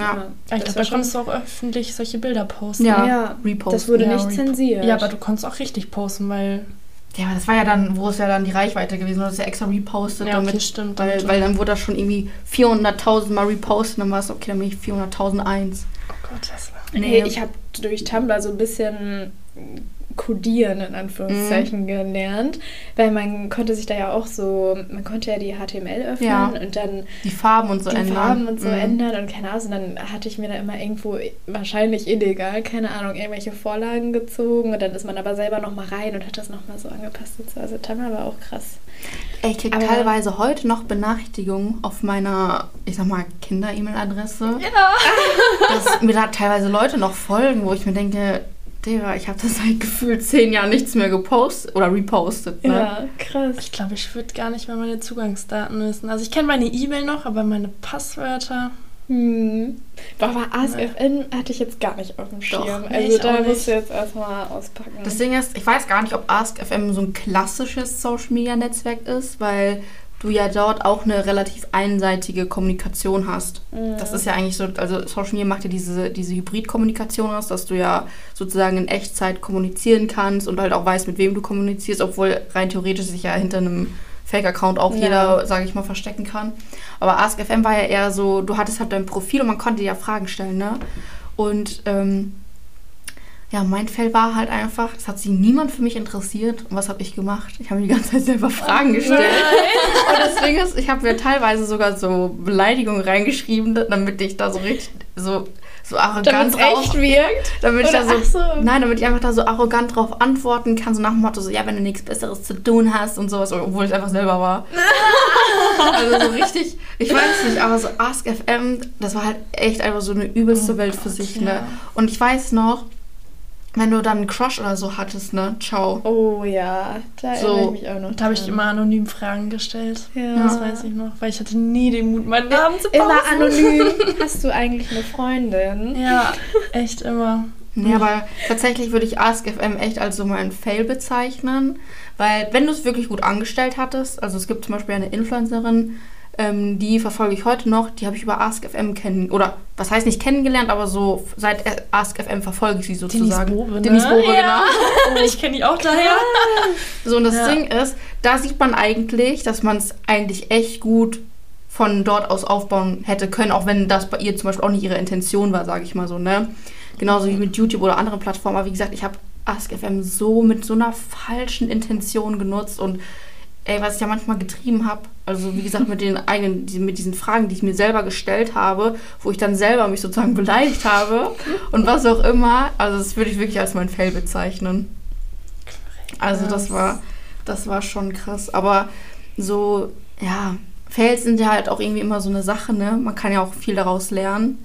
Ja, ich das glaube, war da schon- konntest du auch öffentlich solche Bilder posten. Ja. ja, Reposten. das wurde Ja, nicht zensiert. Ja, aber du konntest auch richtig posten, weil. ja, aber das war ja dann, wo es ja dann die Reichweite gewesen ist ja extra repostet. Ja, okay, damit, stimmt, Weil, damit- weil dann wurde das schon irgendwie 400.000 Mal repostet. Dann war es, okay, dann bin ich 400.001. Oh Gott, das war. Nee, ich habe durch Tumblr so ein bisschen Codieren in Anführungszeichen Mhm. gelernt, weil man konnte sich da ja auch so, man konnte ja die HTML öffnen Ja. und dann Die Farben und so die ändern. Farben und so Mhm. ändern und keine Ahnung, und dann hatte ich mir da immer irgendwo wahrscheinlich illegal, keine Ahnung, irgendwelche Vorlagen gezogen und dann ist man aber selber nochmal rein und hat das nochmal so angepasst. und so. Also Tumblr war auch krass. Ich kriege teilweise heute noch Benachrichtigungen auf meiner, ich sag mal, Kinder-E-Mail-Adresse. Ja. dass mir da teilweise Leute noch folgen, wo ich mir denke, Digga, ich habe das seit gefühlt zehn Jahren nichts mehr gepostet oder repostet. Ne? Ja, krass. Ich glaube, ich würde gar nicht mehr meine Zugangsdaten wissen. Also ich kenne meine E-Mail noch, aber meine Passwörter. Hm. Aber ASFN hatte ich jetzt gar nicht auf dem Doch, Schirm. nee, also ich da auch musst du jetzt erstmal auspacken. Das Ding ist, ich weiß gar nicht, ob AskFM so ein klassisches Social-Media-Netzwerk ist, weil du ja dort auch eine relativ einseitige Kommunikation hast. Mhm. Das ist ja eigentlich so, also Social Media macht ja diese, diese Hybrid-Kommunikation aus, dass du ja sozusagen in Echtzeit kommunizieren kannst und halt auch weißt, mit wem du kommunizierst, obwohl rein theoretisch sich ja hinter einem Fake-Account auch Ja. jeder, sage ich mal, verstecken kann. Aber AskFM war ja eher so, du hattest halt dein Profil und man konnte dir ja Fragen stellen, ne? Und ähm, ja, mein Fell war halt einfach, es hat sich niemand für mich interessiert. Und was habe ich gemacht? Ich habe mir die ganze Zeit selber Fragen gestellt. Und das Ding ist, ich habe mir teilweise sogar so Beleidigungen reingeschrieben, damit ich da so richtig so, so arrogant drauf, echt wirkt. damit ich Oder- da so, so. nein, damit ich einfach da so arrogant drauf antworten kann, so nach dem Motto, so, ja, wenn du nichts Besseres zu tun hast und sowas, obwohl ich einfach selber war. [LAUGHS] also so richtig, ich weiß nicht, aber so Ask FM, das war halt echt einfach so eine übelste Oh Welt für Gott, sich, ja. ne? Und ich weiß noch, wenn du dann einen Crush oder so hattest, ne? Ciao. Oh ja, da So, erinnere ich mich auch noch. Und da habe ich immer anonym Fragen gestellt. Ja. Das weiß ich noch, weil ich hatte nie den Mut, meinen Namen zu posten. Immer anonym. [LAUGHS] Hast du eigentlich eine Freundin? Ja, echt immer. Nee, aber tatsächlich würde ich AskFM echt als so meinen Fail bezeichnen, weil wenn du es wirklich gut angestellt hattest, also es gibt zum Beispiel eine Influencerin, ähm, die verfolge ich heute noch, die habe ich über AskFM kennen, oder was heißt nicht kennengelernt, aber so seit AskFM verfolge ich sie sozusagen. Bobe, ne? Dennis Bobe, ja. genau. [LAUGHS] Ich kenne die auch daher. So, und das Ja. Ding ist, da sieht man eigentlich, dass man es eigentlich echt gut von dort aus aufbauen hätte können, auch wenn das bei ihr zum Beispiel auch nicht ihre Intention war, sage ich mal so, ne? Genauso wie mit YouTube oder anderen Plattformen. Aber wie gesagt, ich habe AskFM so mit so einer falschen Intention genutzt und ey, was ich ja manchmal getrieben habe, also wie gesagt, mit den eigenen, mit diesen Fragen, die ich mir selber gestellt habe, wo ich dann selber mich sozusagen beleidigt habe und was auch immer, also das würde ich wirklich als mein Fail bezeichnen. Also das war, das war schon krass. Aber so, ja, Fails sind ja halt auch irgendwie immer so eine Sache, ne? Man kann ja auch viel daraus lernen.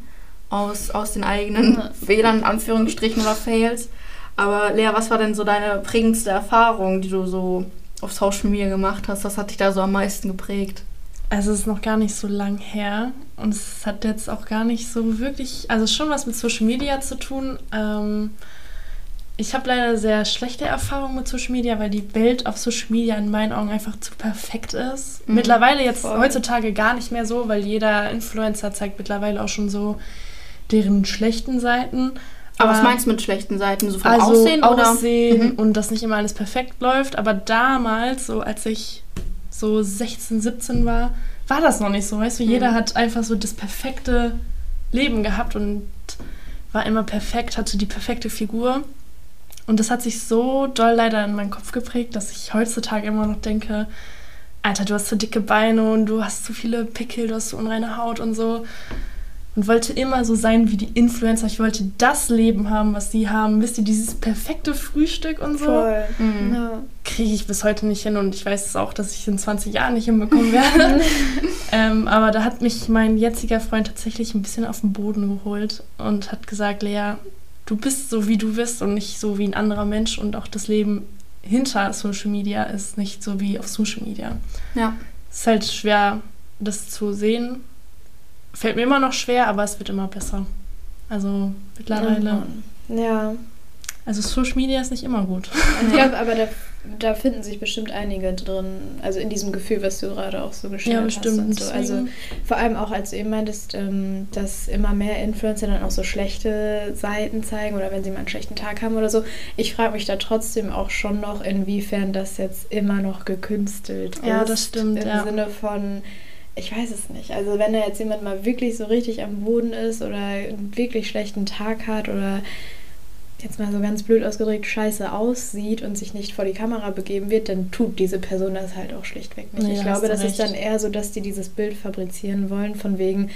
Aus, aus den eigenen. Fehlern, in Anführungsstrichen oder Fails. Aber Lea, was war denn so deine prägendste Erfahrung, die du so auf Social Media gemacht hast? Was hat dich da so am meisten geprägt? Also es ist noch gar nicht so lang her und es hat jetzt auch gar nicht so wirklich, also schon was mit Social Media zu tun. Ähm, ich habe leider sehr schlechte Erfahrungen mit Social Media, weil die Welt auf Social Media in meinen Augen einfach zu perfekt ist. Mhm, mittlerweile jetzt voll. heutzutage gar nicht mehr so, weil jeder Influencer zeigt mittlerweile auch schon so deren schlechten Seiten. Aber was meinst du mit schlechten Seiten? So vom also Aussehen oder? Aussehen Mhm. und dass nicht immer alles perfekt läuft. Aber damals, so als ich so 16, 17 war, war das noch nicht so. Weißt du, jeder Mhm. hat einfach so das perfekte Leben gehabt und war immer perfekt, hatte die perfekte Figur. Und das hat sich so doll leider in meinen Kopf geprägt, dass ich heutzutage immer noch denke, Alter, du hast zu dicke Beine und du hast zu viele Pickel, du hast so unreine Haut und so. Und wollte immer so sein wie die Influencer. Ich wollte das Leben haben, was die haben. Wisst ihr, dieses perfekte Frühstück und so Voll. Mhm. Ja. kriege ich bis heute nicht hin und ich weiß es auch, dass ich es in 20 Jahren nicht hinbekommen werde. [LAUGHS] ähm, aber da hat mich mein jetziger Freund tatsächlich ein bisschen auf den Boden geholt und hat gesagt, Lea, du bist so wie du bist und nicht so wie ein anderer Mensch und auch das Leben hinter Social Media ist nicht so wie auf Social Media. Ja. Es ist halt schwer, das zu sehen. Fällt mir immer noch schwer, aber es wird immer besser. Also mittlerweile. Ja. Also Social Media ist nicht immer gut. Ich glaube, [LAUGHS] aber da, da finden sich bestimmt einige drin, also in diesem Gefühl, was du gerade auch so geschildert Ja, bestimmt. hast. Und so. Also vor allem auch, als du eben meintest, ähm, dass immer mehr Influencer dann auch so schlechte Seiten zeigen oder wenn sie mal einen schlechten Tag haben oder so. Ich frage mich da trotzdem auch schon noch, inwiefern das jetzt immer noch gekünstelt ist. Ja, das stimmt, Im ja. Sinne von, ich weiß es nicht. Also wenn da jetzt jemand mal wirklich so richtig am Boden ist oder einen wirklich schlechten Tag hat oder jetzt mal so ganz blöd ausgedrückt scheiße aussieht und sich nicht vor die Kamera begeben wird, dann tut diese Person das halt auch schlichtweg nicht. Nee, ich glaube, das du ist dann recht. eher so, dass die dieses Bild fabrizieren wollen, von wegen,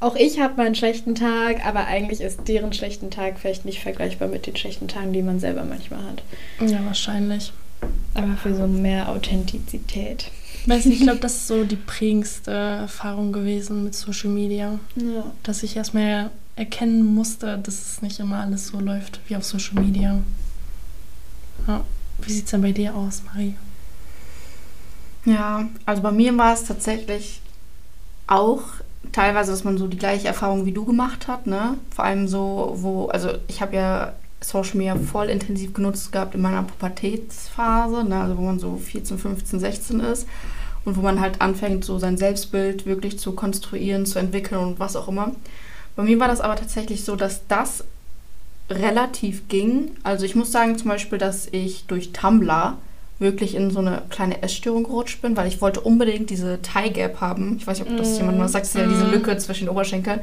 auch ich habe mal einen schlechten Tag, aber eigentlich ist deren schlechten Tag vielleicht nicht vergleichbar mit den schlechten Tagen, die man selber manchmal hat. Ja, wahrscheinlich. Aber für so mehr Authentizität. Weiß nicht, ich glaube, das ist so die prägendste Erfahrung gewesen mit Social Media. Ja. Dass ich erstmal erkennen musste, dass es nicht immer alles so läuft wie auf Social Media. Ja. Wie sieht es denn bei dir aus, Marie? Ja, also bei mir war es tatsächlich auch teilweise, dass man so die gleiche Erfahrung wie du gemacht hat, ne? Vor allem so, wo, also ich habe ja Social Media voll intensiv genutzt gehabt in meiner Pubertätsphase, ne? also wo man so 14, 15, 16 ist und wo man halt anfängt, so sein Selbstbild wirklich zu konstruieren, zu entwickeln und was auch immer. Bei mir war das aber tatsächlich so, dass das relativ ging. Also ich muss sagen zum Beispiel, dass ich durch Tumblr wirklich in so eine kleine Essstörung gerutscht bin, weil ich wollte unbedingt diese Thigh Gap haben. Ich weiß nicht, ob das Mm. jemand mal sagt, ja diese Mm. Lücke zwischen den Oberschenkeln.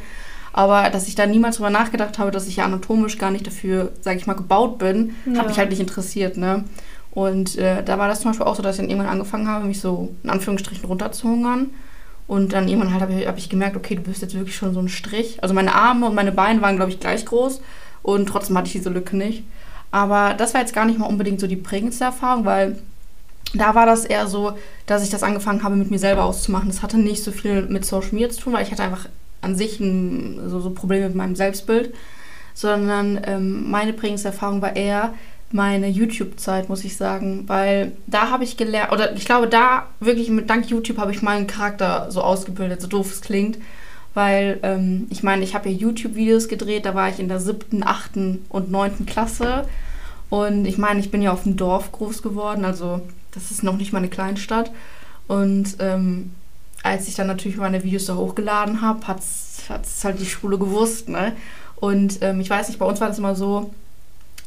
Aber dass ich da niemals drüber nachgedacht habe, dass ich ja anatomisch gar nicht dafür, sage ich mal, gebaut bin, Ja. hat mich halt nicht interessiert, ne? Und äh, da war das zum Beispiel auch so, dass ich dann irgendwann angefangen habe, mich so in Anführungsstrichen runterzuhungern. Und dann irgendwann halt habe ich, hab ich gemerkt, okay, du bist jetzt wirklich schon so ein Strich. Also meine Arme und meine Beine waren, glaube ich, gleich groß. Und trotzdem hatte ich diese Lücke nicht. Aber das war jetzt gar nicht mal unbedingt so die prägendste Erfahrung, weil da war das eher so, dass ich das angefangen habe, mit mir selber auszumachen. Das hatte nicht so viel mit Social Media zu tun, weil ich hatte einfach an sich ein, so, so Probleme mit meinem Selbstbild. Sondern ähm, meine prägendste Erfahrung war eher meine YouTube-Zeit, muss ich sagen. Weil da habe ich gelernt, oder ich glaube, da wirklich mit dank YouTube habe ich meinen Charakter so ausgebildet, so doof es klingt. Weil ähm, ich meine, ich habe ja YouTube-Videos gedreht, da war ich in der siebten, achten und neunten Klasse. Und ich meine, ich bin ja auf dem Dorf groß geworden, also das ist noch nicht mal eine Kleinstadt. Und ähm, als ich dann natürlich meine Videos da hochgeladen habe, hat es halt die Schule gewusst. Ne? Und ähm, ich weiß nicht, bei uns war das immer so,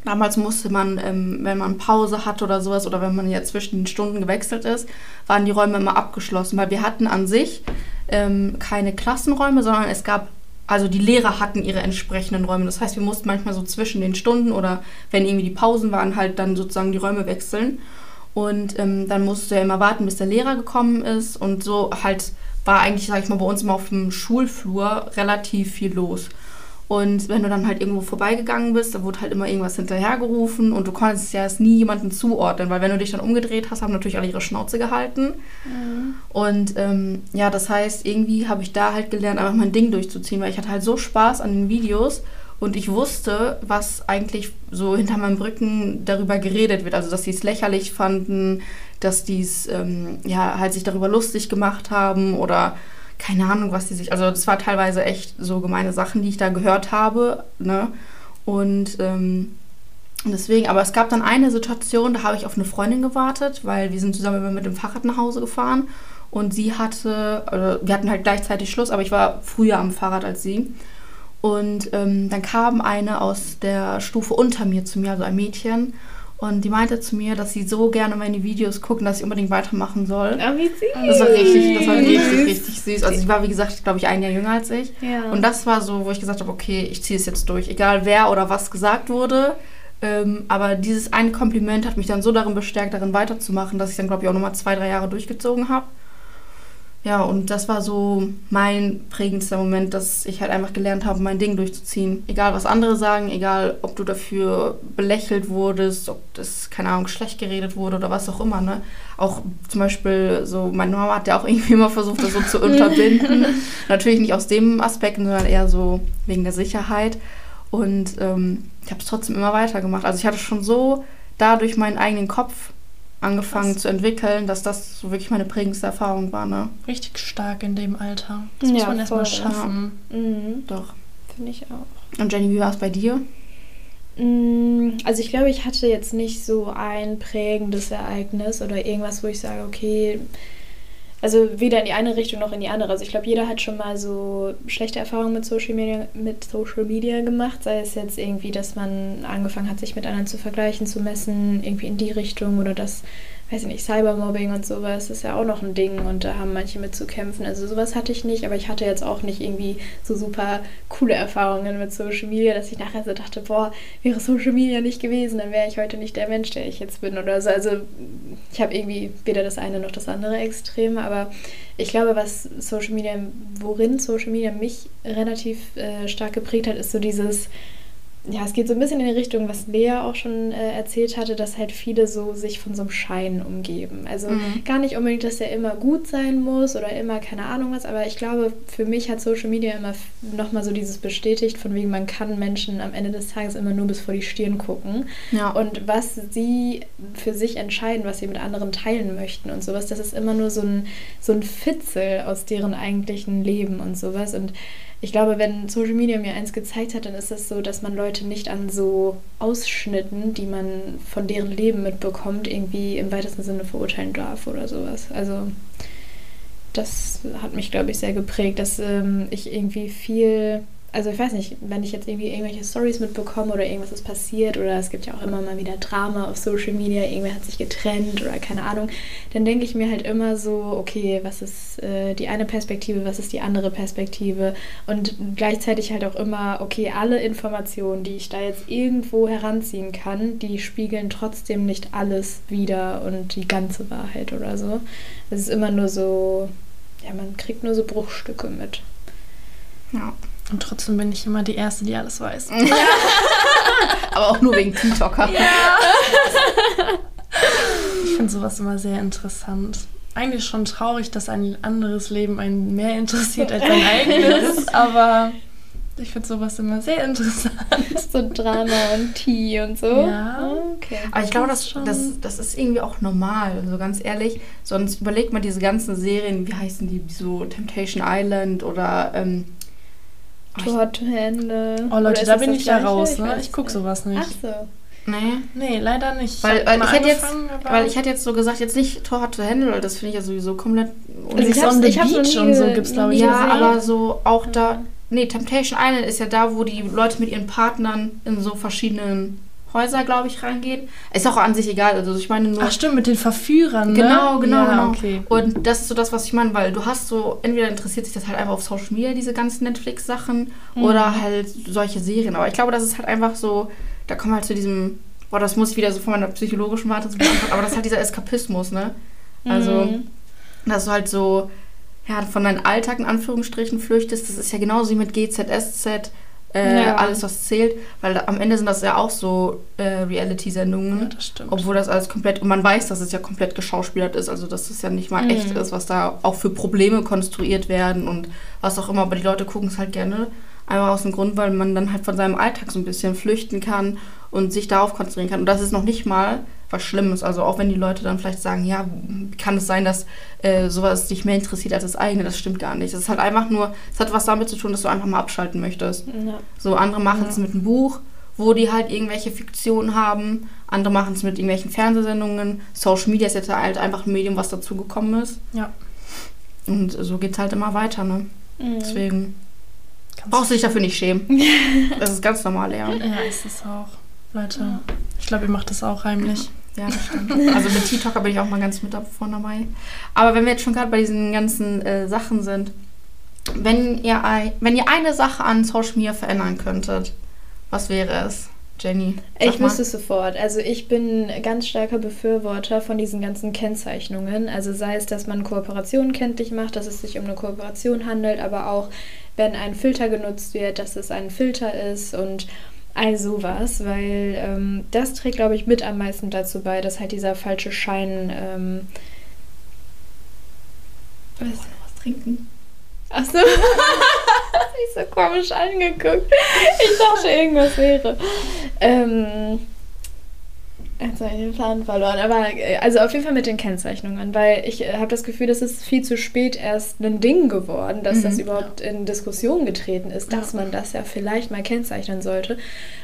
damals musste man, ähm, wenn man Pause hatte oder sowas, oder wenn man ja zwischen den Stunden gewechselt ist, waren die Räume immer abgeschlossen, weil wir hatten an sich ähm, keine Klassenräume, sondern es gab also die Lehrer hatten ihre entsprechenden Räume. Das heißt, wir mussten manchmal so zwischen den Stunden oder wenn irgendwie die Pausen waren, halt dann sozusagen die Räume wechseln. Und ähm, dann musste er immer warten, bis der Lehrer gekommen ist. Und so halt war eigentlich, sag ich mal, bei uns immer auf dem Schulflur relativ viel los. Und wenn du dann halt irgendwo vorbeigegangen bist, da wurde halt immer irgendwas hinterhergerufen und du konntest ja erst nie jemanden zuordnen, weil wenn du dich dann umgedreht hast, haben natürlich alle ihre Schnauze gehalten. Mhm. Und ähm, ja, das heißt, irgendwie habe ich da halt gelernt, einfach mein Ding durchzuziehen, weil ich hatte halt so Spaß an den Videos und ich wusste, was eigentlich so hinter meinem Rücken darüber geredet wird. Also, dass sie es lächerlich fanden, dass die es ähm, ja halt sich darüber lustig gemacht haben oder keine Ahnung, was die sich. Also das war teilweise echt so gemeine Sachen, die ich da gehört habe. Ne? Und ähm, deswegen, aber es gab dann eine Situation, da habe ich auf eine Freundin gewartet, weil wir sind zusammen immer mit dem Fahrrad nach Hause gefahren. Und sie hatte, also wir hatten halt gleichzeitig Schluss, aber ich war früher am Fahrrad als sie. Und ähm, dann kam eine aus der Stufe unter mir zu mir, also ein Mädchen. Und die meinte zu mir, dass sie so gerne meine Videos gucken, dass ich unbedingt weitermachen soll. Oh, wie süß. Das war richtig, das war richtig, richtig süß. Also sie war, wie gesagt, glaube ich, ein Jahr jünger als ich. Ja. Und das war so, wo ich gesagt habe, okay, ich ziehe es jetzt durch. Egal wer oder was gesagt wurde. Ähm, aber dieses eine Kompliment hat mich dann so darin bestärkt, darin weiterzumachen, dass ich dann, glaube ich, auch nochmal zwei, drei Jahre durchgezogen habe. Ja, und das war so mein prägendster Moment, dass ich halt einfach gelernt habe, mein Ding durchzuziehen. Egal, was andere sagen, egal, ob du dafür belächelt wurdest, ob das, keine Ahnung, schlecht geredet wurde oder was auch immer, ne? Auch zum Beispiel so, meine Mama hat ja auch [LAUGHS] irgendwie immer versucht, das so zu unterbinden. [LAUGHS] Natürlich nicht aus dem Aspekt, sondern eher so wegen der Sicherheit. Und ähm, ich habe es trotzdem immer weitergemacht. Also ich hatte schon so dadurch meinen eigenen Kopf angefangen Krass. zu entwickeln, dass das so wirklich meine prägendste Erfahrung war. Ne? Richtig stark in dem Alter. Das ja, muss man erstmal schaffen. Ja. Mhm. Doch. Finde ich auch. Und Jenny, wie war es bei dir? Mm, also ich glaube, ich hatte jetzt nicht so ein prägendes Ereignis oder irgendwas, wo ich sage, okay, also weder in die eine Richtung noch in die andere. Also ich glaube, jeder hat schon mal so schlechte Erfahrungen mit Social Media, mit Social Media gemacht, sei es jetzt irgendwie, dass man angefangen hat, sich mit anderen zu vergleichen, zu messen, irgendwie in die Richtung oder dass weiß ich nicht, Cybermobbing und sowas ist ja auch noch ein Ding und da haben manche mit zu kämpfen. Also sowas hatte ich nicht, aber ich hatte jetzt auch nicht irgendwie so super coole Erfahrungen mit Social Media, dass ich nachher so dachte, boah, wäre Social Media nicht gewesen, dann wäre ich heute nicht der Mensch, der ich jetzt bin oder so. Also ich habe irgendwie weder das eine noch das andere Extreme, aber ich glaube, was Social Media, worin Social Media mich relativ äh, stark geprägt hat, ist so dieses ja, es geht so ein bisschen in die Richtung, was Lea auch schon äh, erzählt hatte, dass halt viele so sich von so einem Schein umgeben. Also mhm. gar nicht unbedingt, dass der immer gut sein muss oder immer keine Ahnung was, aber ich glaube, für mich hat Social Media immer nochmal so dieses bestätigt, von wegen man kann Menschen am Ende des Tages immer nur bis vor die Stirn gucken. Ja. Und was sie für sich entscheiden, was sie mit anderen teilen möchten und sowas, das ist immer nur so ein, so ein Fitzel aus deren eigentlichen Leben und sowas. Und ich glaube, wenn Social Media mir eins gezeigt hat, dann ist es so, dass man Leute nicht an so Ausschnitten, die man von deren Leben mitbekommt, irgendwie im weitesten Sinne verurteilen darf oder sowas. Also das hat mich, glaube ich, sehr geprägt, dass ähm, ich irgendwie viel also ich weiß nicht, wenn ich jetzt irgendwie irgendwelche Stories mitbekomme oder irgendwas ist passiert oder es gibt ja auch immer mal wieder Drama auf Social Media, irgendwer hat sich getrennt oder keine Ahnung, dann denke ich mir halt immer so, okay, was ist äh, die eine Perspektive, was ist die andere Perspektive und gleichzeitig halt auch immer, okay, alle Informationen, die ich da jetzt irgendwo heranziehen kann, die spiegeln trotzdem nicht alles wieder und die ganze Wahrheit oder so. Es ist immer nur so, ja, man kriegt nur so Bruchstücke mit. Ja. Und trotzdem bin ich immer die Erste, die alles weiß. [LAUGHS] Ja. Aber auch nur wegen TikToker. Ja. ich finde sowas immer sehr interessant. Eigentlich schon traurig, dass ein anderes Leben einen mehr interessiert als ein eigenes, [LAUGHS] aber ich finde sowas immer sehr interessant. so Drama und Tee und so. Ja. Okay. Aber ich glaube, das, das, das ist irgendwie auch normal, so ganz ehrlich. Sonst überlegt man diese ganzen Serien, wie heißen die, so Temptation Island oder ähm, Too Hot to Handle. Oh Leute, da bin ich ja raus, ne? Ich gucke sowas nicht. Ach so. Nee. Nee, leider nicht. Weil, weil ich, hätte jetzt, weil ich hätte jetzt so gesagt, jetzt nicht Too Hot to Handle, weil das finde ich ja sowieso komplett... Also ich on the Beach und so gibt es, glaube ich. Ja, gesehen. aber so auch da... Nee, Temptation Island ist ja da, wo die Leute mit ihren Partnern in so verschiedenen Häuser, glaube ich, reingehen. Ist auch an sich egal. Also ich meine nur. Ach stimmt, mit den Verführern. Ne? Genau, genau, ja, genau. Okay. Und das ist so das, was ich meine, weil du hast so, entweder interessiert sich das halt einfach auf Social Media, diese ganzen Netflix-Sachen, mhm. oder halt solche Serien. Aber ich glaube, das ist halt einfach so, da kommen halt zu diesem, boah, das muss ich wieder so von meiner psychologischen Warte zu beantworten, aber das ist halt dieser Eskapismus, ne? Also, mhm. dass du halt so, ja, von deinem Alltag in Anführungsstrichen flüchtest, das ist ja genauso wie mit GZSZ äh, Ja. alles, was zählt. Weil am Ende sind das ja auch so äh, Reality-Sendungen. Ja, das stimmt. Obwohl das alles komplett, und man weiß, dass es ja komplett geschauspielert ist, also dass es ja nicht mal Mhm. echt ist, was da auch für Probleme konstruiert werden und was auch immer. Aber die Leute gucken es halt gerne, einfach aus dem Grund, weil man dann halt von seinem Alltag so ein bisschen flüchten kann und sich darauf konzentrieren kann. Und das ist noch nicht mal was Schlimmes. Also auch wenn die Leute dann vielleicht sagen, ja, kann es sein, dass äh, sowas dich mehr interessiert als das eigene, das stimmt gar nicht. Es ist halt einfach nur, es hat was damit zu tun, dass du einfach mal abschalten möchtest. Ja. So, andere machen es Ja. mit einem Buch, wo die halt irgendwelche Fiktionen haben. Andere machen es mit irgendwelchen Fernsehsendungen. Social Media ist jetzt halt einfach ein Medium, was dazugekommen ist. Ja. Und so geht es halt immer weiter, ne? Mhm. Deswegen Ganz- brauchst du dich dafür nicht schämen. [LAUGHS] Das ist ganz normal, ja. Ja, ist es auch. Leute, ich glaube, ihr macht das auch heimlich. Ja, das stimmt. Also mit TikToker bin ich auch mal ganz mit davon dabei. Aber wenn wir jetzt schon gerade bei diesen ganzen äh, Sachen sind, wenn ihr, wenn ihr eine Sache an Social Media verändern könntet, was wäre es, Jenny? Ich mal. wüsste es sofort. Also ich bin ganz starker Befürworter von diesen ganzen Kennzeichnungen. Also sei es, dass man Kooperationen kenntlich macht, dass es sich um eine Kooperation handelt, aber auch wenn ein Filter genutzt wird, dass es ein Filter ist und all sowas, weil ähm, das trägt, glaube ich, mit am meisten dazu bei, dass halt dieser falsche Schein. Ähm, was? was trinken. Achso. Mich [LAUGHS] so komisch angeguckt. Ich dachte, irgendwas wäre. Ähm. Jetzt habe ich den Faden verloren. Aber äh, also auf jeden Fall mit den Kennzeichnungen, weil ich äh, habe das Gefühl, das ist viel zu spät erst ein Ding geworden, dass Mhm. das überhaupt in Diskussion getreten ist, dass man das ja vielleicht mal kennzeichnen sollte.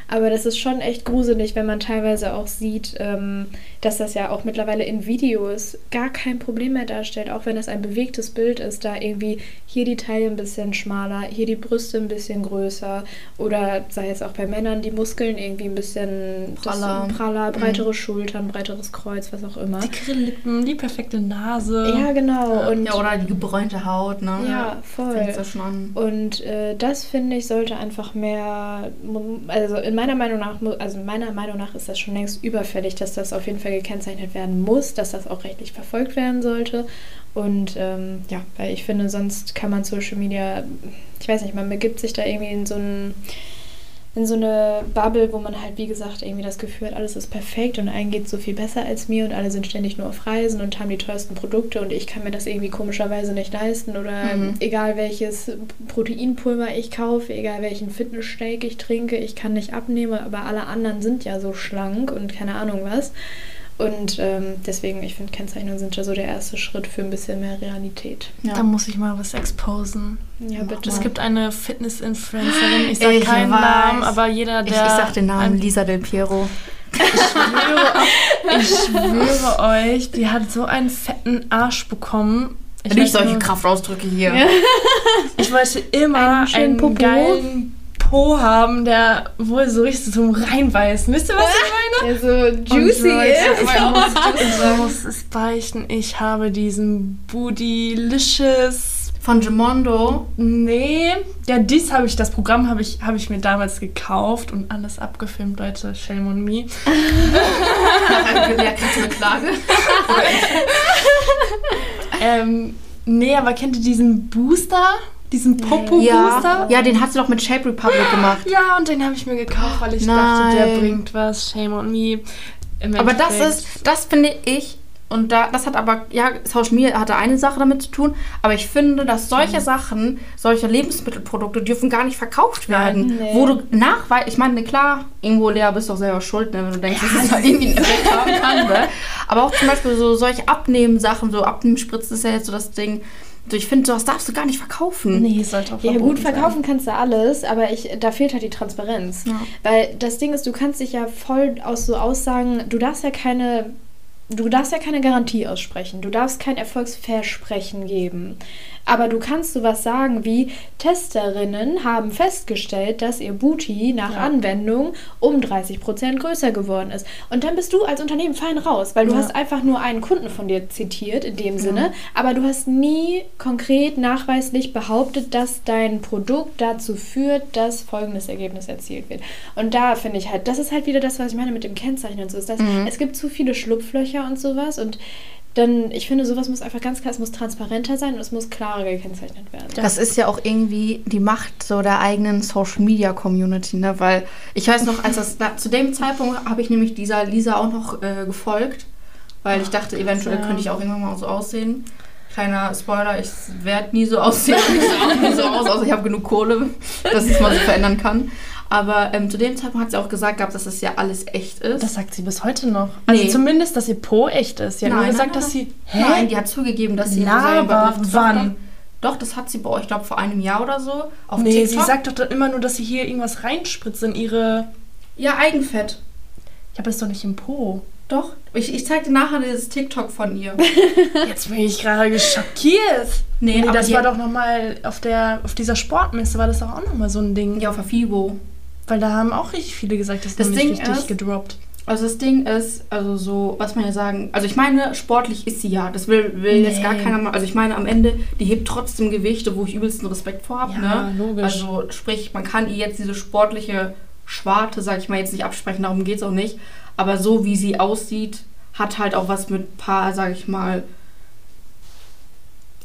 Aber das ist schon echt gruselig, wenn man teilweise auch sieht, ähm, dass das ja auch mittlerweile in Videos gar kein Problem mehr darstellt, auch wenn es ein bewegtes Bild ist, da irgendwie hier die Taille ein bisschen schmaler, hier die Brüste ein bisschen größer oder sei es auch bei Männern die Muskeln irgendwie ein bisschen das- Praller. praller breitere Schultern, breiteres Kreuz, was auch immer. Dickere Lippen, die perfekte Nase. Ja, genau. Und Ja, oder die gebräunte Haut, ne? ja, voll. Fängt ja schon an. Und äh, das finde ich sollte einfach mehr, also in meiner Meinung nach, also meiner Meinung nach ist das schon längst überfällig, dass das auf jeden Fall gekennzeichnet werden muss, dass das auch rechtlich verfolgt werden sollte. Und ähm, ja, weil ich finde, sonst kann man Social Media, ich weiß nicht, man begibt sich da irgendwie in so ein in so eine Bubble, wo man halt, wie gesagt, irgendwie das Gefühl hat, alles ist perfekt und allen geht so viel besser als mir und alle sind ständig nur auf Reisen und haben die teuersten Produkte und ich kann mir das irgendwie komischerweise nicht leisten oder Mhm. egal welches Proteinpulver ich kaufe, egal welchen Fitnessshake ich trinke, ich kann nicht abnehmen, aber alle anderen sind ja so schlank und keine Ahnung was. Und ähm, deswegen, ich finde, Kennzeichnungen sind ja so der erste Schritt für ein bisschen mehr Realität. Ja. Da muss ich mal was exposen. Ja, bitte. Es gibt eine Fitness-Influencerin, ich sage Ich keinen weiß. Namen, aber jeder, ich, der... ich sag den Namen ein- Lisa Del Piero. Ich schwöre euch, die hat so einen fetten Arsch bekommen. Ich Nicht solche nur- Kraftausdrücke hier. Ja. Ich wollte immer Einen einen Popo. geilen Po haben, der wohl so richtig zum Reinbeißen. Wisst ihr, was ich meine? Der so juicy ist. Ich muss, es beichten. Ich habe diesen Bootylicious. Von Gemondo. Nee, ja, dies habe ich, das Programm habe ich, habe ich mir damals gekauft und alles abgefilmt, Leute. Shame on me. Wer kriegt eine Klage? Ähm, nee, aber kennt ihr diesen Booster? Diesen Ja, Popo-Booster? ja, den hat sie doch mit Shape Republic gemacht. Ja, und den habe ich mir gekauft, weil ich Nein. dachte, der bringt was. Shame on me. Aber das ist, das finde ich, und da, das hat aber, ja, Social Media hatte eine Sache damit zu tun, aber ich finde, dass solche Sachen, solche Lebensmittelprodukte dürfen gar nicht verkauft werden. Nein. Nee. Wo du nachweis, ich meine, klar, irgendwo, Lea, bist doch selber schuld, ne, wenn du denkst, dass es da irgendwie einen Effekt haben kann, ne? Aber auch zum Beispiel so solche Abnehmen-Sachen, so Abnehmenspritzen ist ja jetzt so das Ding. Ich finde, das darfst du gar nicht verkaufen. Nee, sollte auch Ja, gut, verkaufen kannst du alles, aber ich, da fehlt halt die Transparenz. Ja. Weil das Ding ist, du kannst dich ja voll aus so Aussagen, du darfst ja keine, du darfst ja keine Garantie aussprechen, du darfst kein Erfolgsversprechen geben. Aber du kannst sowas sagen wie, Testerinnen haben festgestellt, dass ihr Booty nach Ja. Anwendung um 30% größer geworden ist. Und dann bist du als Unternehmen fein raus, weil du Ja. hast einfach nur einen Kunden von dir zitiert in dem Sinne, aber du hast nie konkret nachweislich behauptet, dass dein Produkt dazu führt, dass folgendes Ergebnis erzielt wird. Und da finde ich halt, das ist halt wieder das, was ich meine mit dem Kennzeichnen und so. Ist das, Es gibt zu viele Schlupflöcher und sowas und dann, ich finde, sowas muss einfach ganz klar, es muss transparenter sein und es muss klarer gekennzeichnet werden. Das ist ja auch irgendwie die Macht so der eigenen Social Media Community, ne? Weil ich weiß noch, als das da, zu dem Zeitpunkt habe ich nämlich dieser Lisa auch noch äh, gefolgt, weil ich dachte, eventuell ja. könnte ich auch irgendwann mal so aussehen. Kleiner Spoiler, ich werde nie so aussehen [LAUGHS] ich sehe auch nie so aus, außer ich habe genug Kohle, dass ich es mal so verändern kann. Aber ähm, zu dem Zeitpunkt hat sie auch gesagt gehabt, dass das ja alles echt ist. Das sagt sie bis heute noch. Also Nee. zumindest, dass ihr Po echt ist. Sie hat nur Nein, gesagt, nein, dass nein. sie. Hä? Nein, die hat zugegeben, dass sie Laber, getroffen wann? Doch, das hat sie bei euch, ich glaube, vor einem Jahr oder so. Auf nee, TikTok. sie sagt doch dann immer nur, dass sie hier irgendwas reinspritzt in ihre. Ja, Eigenfett. Ich habe das doch nicht im Po. Doch. Ich, ich zeig dir nachher dieses TikTok von ihr. [LAUGHS] [LAUGHS] Jetzt bin ich gerade schockiert. Nee, Nee, aber das war doch nochmal auf der auf dieser Sportmesse war das doch auch nochmal so ein Ding. ja, auf der FIBO. Weil da haben auch richtig viele gesagt, das, Das Ding richtig ist- gedroppt. Also das Ding ist, also so, was man ja sagen, also ich meine, sportlich ist sie ja. Das will, will jetzt gar Nee. keiner mal. Also ich meine, am Ende, die hebt trotzdem Gewichte, wo ich übelsten Respekt vor habe. Ja, ne? logisch. Also sprich, man kann ihr jetzt diese sportliche Schwarte, sag ich mal, jetzt nicht absprechen, darum geht es auch nicht. Aber so wie sie aussieht, hat halt auch was mit paar, sag ich mal,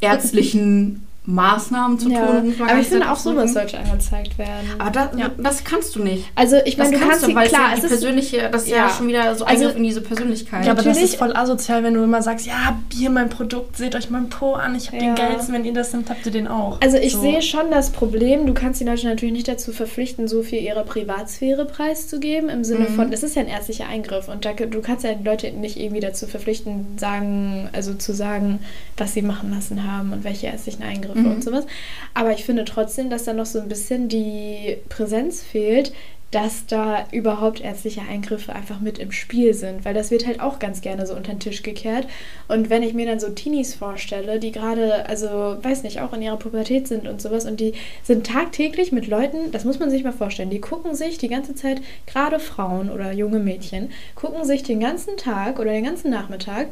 ärztlichen Maßnahmen zu Ja, tun. aber ich finde auch sowas sollte angezeigt werden. Aber das, Ja. das kannst du nicht. Also ich meine, das du kannst du, sie, weil klar, es ja die ist persönliche, das ist ja, ja. schon wieder so Also- Eingriff in diese Persönlichkeit. Ja, aber das Natürlich- ist voll asozial, wenn du immer sagst, ja, hier mein Produkt, seht euch mein Po an, ich habe Ja. den geilsten, wenn ihr das nimmt, habt ihr den auch. Also ich So. sehe schon das Problem, du kannst die Leute natürlich nicht dazu verpflichten, so viel ihrer Privatsphäre preiszugeben, im Sinne Mhm. von, das ist ja ein ärztlicher Eingriff und da, du kannst ja die Leute nicht irgendwie dazu verpflichten, sagen, also zu sagen, was sie machen lassen haben und welche ärztlichen Eingriffe Mhm. und sowas. Aber ich finde trotzdem, dass da noch so ein bisschen die Präsenz fehlt, dass da überhaupt ärztliche Eingriffe einfach mit im Spiel sind, weil das wird halt auch ganz gerne so unter den Tisch gekehrt. Und wenn ich mir dann so Teenies vorstelle, die gerade, also weiß nicht, auch in ihrer Pubertät sind und sowas und die sind tagtäglich mit Leuten, das muss man sich mal vorstellen, die gucken sich die ganze Zeit, gerade Frauen oder junge Mädchen, gucken sich den ganzen Tag oder den ganzen Nachmittag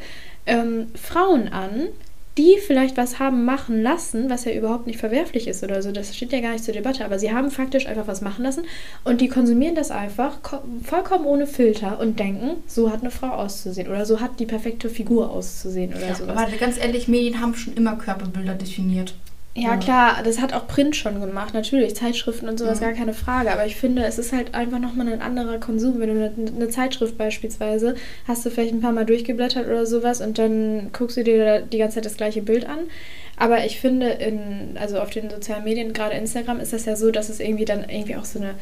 ähm, Frauen an, die vielleicht was haben machen lassen, was ja überhaupt nicht verwerflich ist oder so. Das steht ja gar nicht zur Debatte, aber sie haben faktisch einfach was machen lassen und die konsumieren das einfach ko- vollkommen ohne Filter und denken, so hat eine Frau auszusehen oder so hat die perfekte Figur auszusehen oder sowas. aber ganz ehrlich, Medien haben schon immer Körperbilder definiert. Ja, klar, das hat auch Print schon gemacht, natürlich, Zeitschriften und sowas, Mhm. gar keine Frage. Aber ich finde, es ist halt einfach nochmal ein anderer Konsum. Wenn du eine, eine Zeitschrift beispielsweise hast du vielleicht ein paar Mal durchgeblättert oder sowas und dann guckst du dir die ganze Zeit das gleiche Bild an. Aber ich finde, in, also auf den sozialen Medien, gerade Instagram, ist das ja so, dass es irgendwie dann irgendwie auch so eine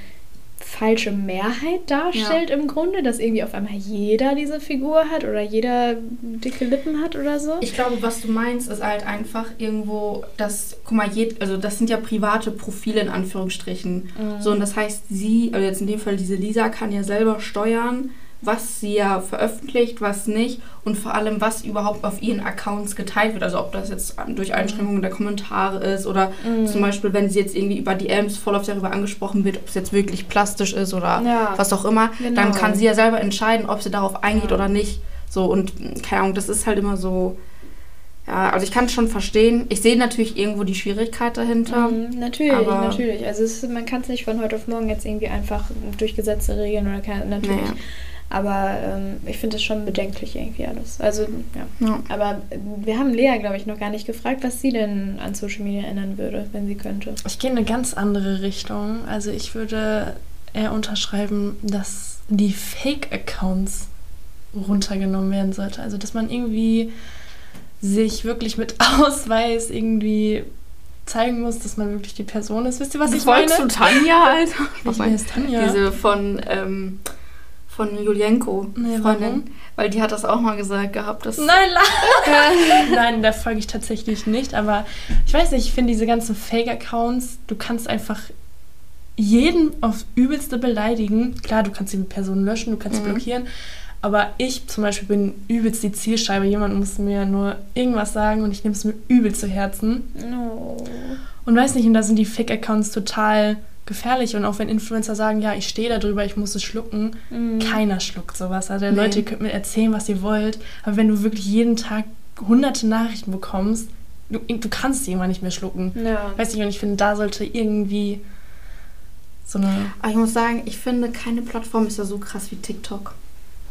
falsche Mehrheit darstellt im Grunde, dass irgendwie auf einmal jeder diese Figur hat oder jeder dicke Lippen hat oder so. Ich glaube, was du meinst, ist halt einfach irgendwo, dass, guck mal, jed, also das sind ja private Profile in Anführungsstrichen. So, und das heißt, sie, also jetzt in dem Fall diese Lisa, kann ja selber steuern, was sie ja veröffentlicht, was nicht und vor allem, was überhaupt auf ihren Accounts geteilt wird. Also ob das jetzt durch Einschränkungen der Kommentare ist oder zum Beispiel, wenn sie jetzt irgendwie über DMs voll oft darüber angesprochen wird, ob es jetzt wirklich plastisch ist oder Ja, was auch immer, genau. dann kann sie ja selber entscheiden, ob sie darauf eingeht Ja. oder nicht. So und mh, keine Ahnung, das ist halt immer so. Ja, also ich kann es schon verstehen. Ich sehe natürlich irgendwo die Schwierigkeit dahinter. Mhm, natürlich, natürlich. Also ist, man kann es nicht von heute auf morgen jetzt irgendwie einfach durch Gesetze regeln oder kann, natürlich. Naja. Aber ähm, ich finde es schon bedenklich irgendwie alles. Also, ja. Ja. Aber wir haben Lea, glaube ich, noch gar nicht gefragt, was sie denn an Social Media ändern würde, wenn sie könnte. Ich gehe in eine ganz andere Richtung. Also ich würde eher unterschreiben, dass die Fake-Accounts runtergenommen werden sollte. Also dass man irgendwie sich wirklich mit [LAUGHS] Ausweis irgendwie zeigen muss, dass man wirklich die Person ist. Wisst ihr, was ich meine? Folgst du Tanja, Alter? Ich meine, ist Tanja. Diese von, ähm, von Julienko, Nee, Freundin. warum? Weil die hat das auch mal gesagt gehabt. Dass Nein, [LAUGHS] Nein, da folge ich tatsächlich nicht. Aber ich weiß nicht, ich finde diese ganzen Fake-Accounts, du kannst einfach jeden aufs Übelste beleidigen. Klar, du kannst die Person löschen, du kannst sie Mhm. blockieren. Aber ich zum Beispiel bin übelst die Zielscheibe. Jemand muss mir nur irgendwas sagen und ich nehme es mir übel zu Herzen. No. Und weiß nicht, und da sind die Fake-Accounts total gefährlich. Und auch wenn Influencer sagen, ja, ich stehe da drüber, ich muss es schlucken, Mhm. keiner schluckt sowas. Also Nee. Leute, ihr könnt mir erzählen, was ihr wollt, aber wenn du wirklich jeden Tag hunderte Nachrichten bekommst, du, du kannst die irgendwann nicht mehr schlucken. Ja. Weiß nicht, und ich finde, da sollte irgendwie so eine... Aber ich muss sagen, ich finde, keine Plattform ist ja so krass wie TikTok.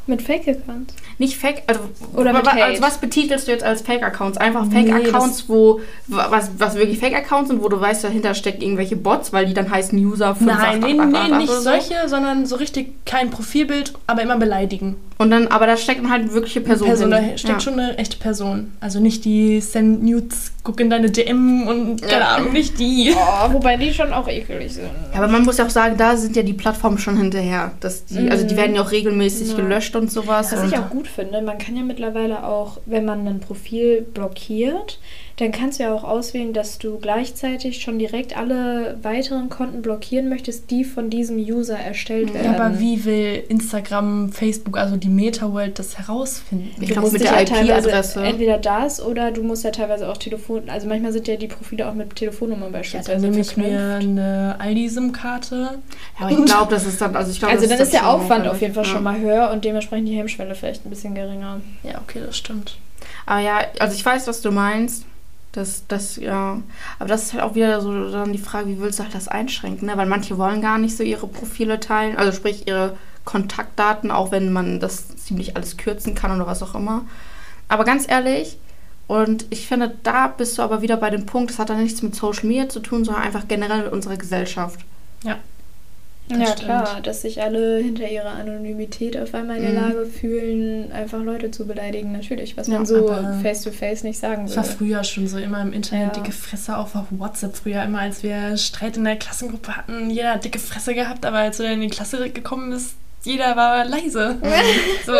Mit Fake-Accounts? Nicht Fake, also, Oder mit wa- Hate. also was betitelst du jetzt als Fake-Accounts? Einfach Nee, Fake-Accounts, wo was, was wirklich Fake-Accounts sind, wo du weißt, dahinter stecken irgendwelche Bots, weil die dann heißen User 5 Nein, nee, nee, nicht solche, sondern so richtig kein Profilbild, aber immer beleidigen. Und dann, aber da steckt dann halt wirkliche Personen Person, hin. da steckt ja. schon eine echte Person. Also nicht die Send Nudes, guck in deine DM und keine Ja. Ahnung, nicht die. [LAUGHS] Oh, wobei die schon auch ekelig sind. Ja, aber man muss ja auch sagen, da sind ja die Plattformen schon hinterher. Dass die, Also die Mhm. werden ja auch regelmäßig Ja. Gelöscht und sowas. Was und ich auch gut finde, man kann ja mittlerweile auch, wenn man ein Profil blockiert, dann kannst du ja auch auswählen, dass du gleichzeitig schon direkt alle weiteren Konten blockieren möchtest, die von diesem User erstellt Ja, werden. Ja, aber wie will Instagram, Facebook, also die Meta-World das herausfinden? Ich Du glaub, musst mit der ja IP-Adresse. Entweder das oder du musst ja teilweise auch Telefon, also manchmal sind ja die Profile auch mit Telefonnummern Ja, beispielsweise dann nehme ich mir eine Aldi-SIM-Karte. ja, aber [LAUGHS] ich glaube, das ist dann. Also, ich glaub, Also das dann ist der Aufwand auf jeden Fall ja. schon mal höher und dementsprechend die Hemmschwelle vielleicht ein bisschen geringer. Ja, okay, das stimmt. Aber ja, also ich weiß, was du meinst. Das, das, ja. Aber das ist halt auch wieder so dann die Frage, wie willst du halt das einschränken, ne? Weil manche wollen gar nicht so ihre Profile teilen, also sprich ihre Kontaktdaten, auch wenn man das ziemlich alles kürzen kann oder was auch immer. Aber ganz ehrlich, und ich finde, da bist du aber wieder bei dem Punkt, das hat dann nichts mit Social Media zu tun, sondern einfach generell mit unserer Gesellschaft. Ja. Das ja stimmt. klar, dass sich alle hinter ihrer Anonymität auf einmal in der Mhm. Lage fühlen, einfach Leute zu beleidigen, natürlich, was Ja, man so aber face to face nicht sagen Das war würde. früher schon so immer im Internet Ja. dicke Fresse auf auf WhatsApp. Früher immer, als wir Streit in der Klassengruppe hatten, jeder hat dicke Fresse gehabt, aber als du dann in die Klasse gekommen bist, jeder war leise. [LAUGHS] so.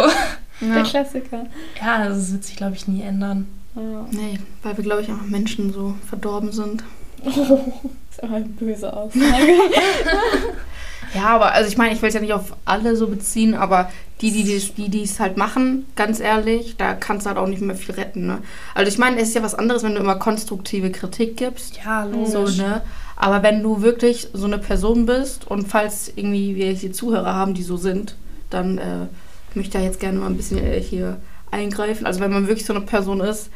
Der Ja. Klassiker. Ja, das wird sich, glaube ich, nie ändern. Ja. Nee, weil wir, glaube ich, einfach Menschen so verdorben sind. Oh, ist aber eine böse Aussage. [LAUGHS] Ja, aber also ich meine, ich will es ja nicht auf alle so beziehen, aber die, die die es halt machen, ganz ehrlich, da kannst du halt auch nicht mehr viel retten. Ne? Also ich meine, es ist ja was anderes, wenn du immer konstruktive Kritik gibst. Ja, So, ne? Aber wenn du wirklich so eine Person bist und falls irgendwie wir hier Zuhörer haben, die so sind, dann äh, möchte ich da jetzt gerne mal ein bisschen äh, hier eingreifen. Also wenn man wirklich so eine Person ist,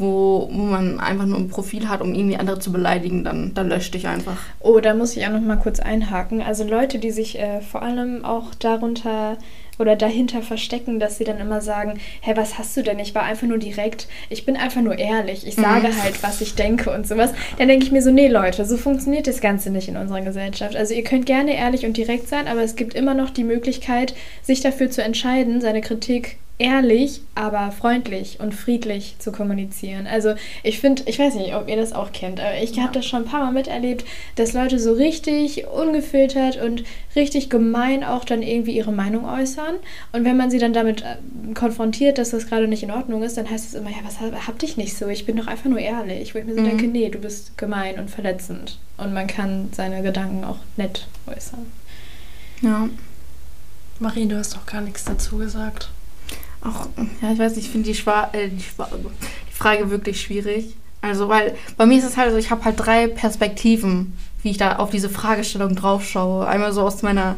wo, wo man einfach nur ein Profil hat, um irgendwie andere zu beleidigen, dann, dann löscht dich einfach. Oh, da muss ich auch noch mal kurz einhaken. Also Leute, die sich äh, vor allem auch darunter oder dahinter verstecken, dass sie dann immer sagen, hey, was hast du denn? Ich war einfach nur direkt, ich bin einfach nur ehrlich, ich sage Mhm. halt, was ich denke und sowas. Dann denke ich mir so, nee Leute, so funktioniert das Ganze nicht in unserer Gesellschaft. Also ihr könnt gerne ehrlich und direkt sein, aber es gibt immer noch die Möglichkeit, sich dafür zu entscheiden, seine Kritik ehrlich, aber freundlich und friedlich zu kommunizieren. Also ich finde, ich weiß nicht, ob ihr das auch kennt, aber ich habe das schon ein paar Mal miterlebt, dass Leute so richtig ungefiltert und richtig gemein auch dann irgendwie ihre Meinung äußern. Und wenn man sie dann damit äh, konfrontiert, dass das gerade nicht in Ordnung ist, dann heißt es immer, ja, was hab, hab dich nicht so, ich bin doch einfach nur ehrlich. Wo ich mir so Mhm. denke, nee, du bist gemein und verletzend. Und man kann seine Gedanken auch nett äußern. Ja. Marie, du hast doch gar nichts dazu gesagt. Auch, ja, ich weiß nicht, ich finde die, Schwa äh, die, Schwa die Frage wirklich schwierig. Also, weil bei mir ist es halt so, ich habe halt drei Perspektiven, wie ich da auf diese Fragestellung drauf schaue. Einmal so aus meiner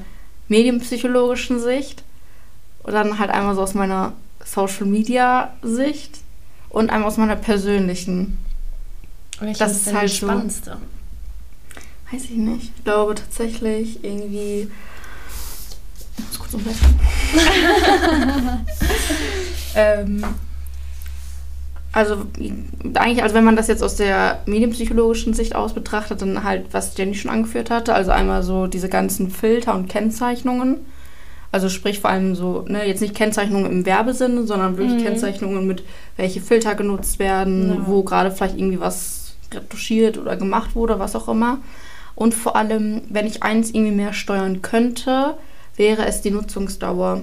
medienpsychologischen Sicht und dann halt einmal so aus meiner Social Media Sicht und einmal aus meiner persönlichen. Welche Das ist ist halt so- spannendste? Weiß ich nicht. Ich glaube tatsächlich irgendwie. Kurz umblättern. [LAUGHS] ähm, also eigentlich, also wenn man das jetzt aus der medienpsychologischen Sicht aus betrachtet, dann halt, was Jenny schon angeführt hatte, also einmal so diese ganzen Filter und Kennzeichnungen. Also sprich vor allem so, ne, jetzt nicht Kennzeichnungen im Werbesinne, sondern wirklich Mhm. Kennzeichnungen mit, welche Filter genutzt werden, Ja. wo gerade vielleicht irgendwie was retuschiert oder gemacht wurde, was auch immer. Und vor allem, wenn ich eins irgendwie mehr steuern könnte, wäre es die Nutzungsdauer.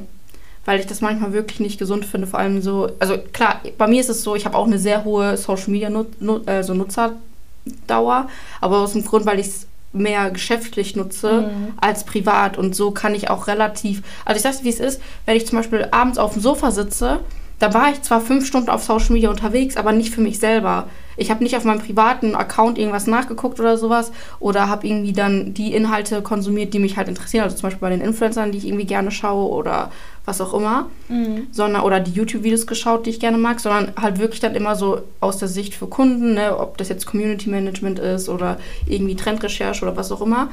Weil ich das manchmal wirklich nicht gesund finde. Vor allem so, also klar, bei mir ist es so, ich habe auch eine sehr hohe Social Media Nut nu also Nutzerdauer, aber aus dem Grund, weil ich es mehr geschäftlich nutze Mhm. als privat. Und so kann ich auch relativ. Also ich sag's, wie es ist, wenn ich zum Beispiel abends auf dem Sofa sitze, da war ich zwar fünf Stunden auf Social Media unterwegs, aber nicht für mich selber. Ich habe nicht auf meinem privaten Account irgendwas nachgeguckt oder sowas oder habe irgendwie dann die Inhalte konsumiert, die mich halt interessieren, also zum Beispiel bei den Influencern, die ich irgendwie gerne schaue oder was auch immer, Mhm. sondern oder die YouTube-Videos geschaut, die ich gerne mag, sondern halt wirklich dann immer so aus der Sicht für Kunden, ne, ob das jetzt Community Management ist oder irgendwie Trendrecherche oder was auch immer.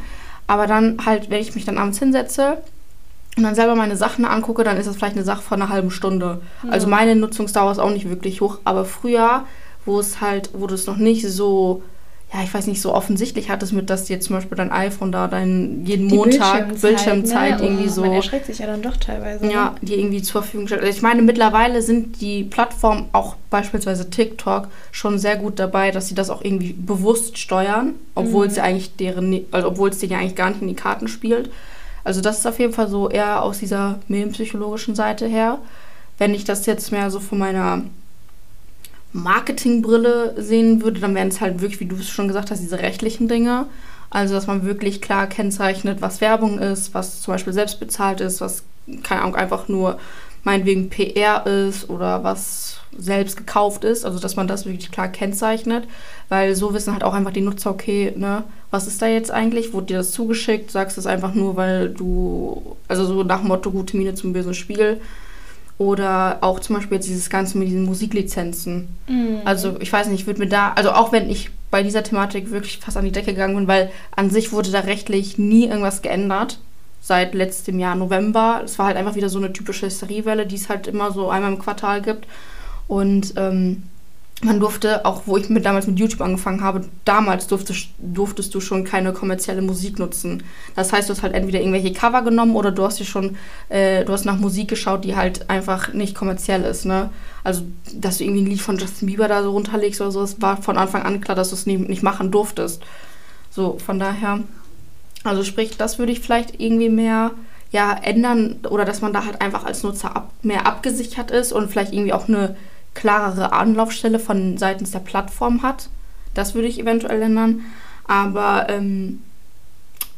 Aber dann halt, wenn ich mich dann abends hinsetze und dann selber meine Sachen angucke, dann ist das vielleicht eine Sache von einer halben Stunde. Ja. Also meine Nutzungsdauer ist auch nicht wirklich hoch, aber früher, wo es halt, wo du es noch nicht so ja, ich weiß nicht, so offensichtlich hattest mit, dass dir zum Beispiel dein iPhone da dein jeden die Montag Bildschirmzeit, Bildschirmzeit ne? irgendwie so. Man erschreckt sich ja dann doch teilweise. Ja, ne? die irgendwie zur Verfügung stellt. Also ich meine, mittlerweile sind die Plattformen, auch beispielsweise TikTok, schon sehr gut dabei, dass sie das auch irgendwie bewusst steuern, obwohl mhm. es ja eigentlich deren, also obwohl es denen ja eigentlich gar nicht in die Karten spielt. Also das ist auf jeden Fall so eher aus dieser medienpsychologischen Seite her. Wenn ich das jetzt mehr so von meiner Marketingbrille sehen würde, dann wären es halt wirklich, wie du es schon gesagt hast, diese rechtlichen Dinge. Also, dass man wirklich klar kennzeichnet, was Werbung ist, was zum Beispiel selbst bezahlt ist, was, keine Ahnung, einfach nur meinetwegen PR ist oder was selbst gekauft ist. Also, dass man das wirklich klar kennzeichnet, weil so wissen halt auch einfach die Nutzer, okay, ne, was ist da jetzt eigentlich? Wurde dir das zugeschickt? Sagst du es einfach nur, weil du, also so nach Motto, gute Miene zum bösen Spiel oder auch zum Beispiel jetzt dieses Ganze mit diesen Musiklizenzen. Mhm. Also ich weiß nicht, ich würde mir da, also auch wenn ich bei dieser Thematik wirklich fast an die Decke gegangen bin, weil an sich wurde da rechtlich nie irgendwas geändert seit letztem Jahr November. Es war halt einfach wieder so eine typische Hysteriewelle, die es halt immer so einmal im Quartal gibt. Und ähm, man durfte, auch wo ich mit, damals mit YouTube angefangen habe, damals durftest, durftest du schon keine kommerzielle Musik nutzen. Das heißt, du hast halt entweder irgendwelche Cover genommen oder du hast dir schon, äh, du hast nach Musik geschaut, die halt einfach nicht kommerziell ist, ne? Also, dass du irgendwie ein Lied von Justin Bieber da so runterlegst oder so, es war von Anfang an klar, dass du es nicht, nicht machen durftest. So, von daher, also sprich, das würde ich vielleicht irgendwie mehr ja, ändern oder dass man da halt einfach als Nutzer ab, mehr abgesichert ist und vielleicht irgendwie auch eine klarere Anlaufstelle von seitens der Plattform hat. Das würde ich eventuell ändern. Aber ähm,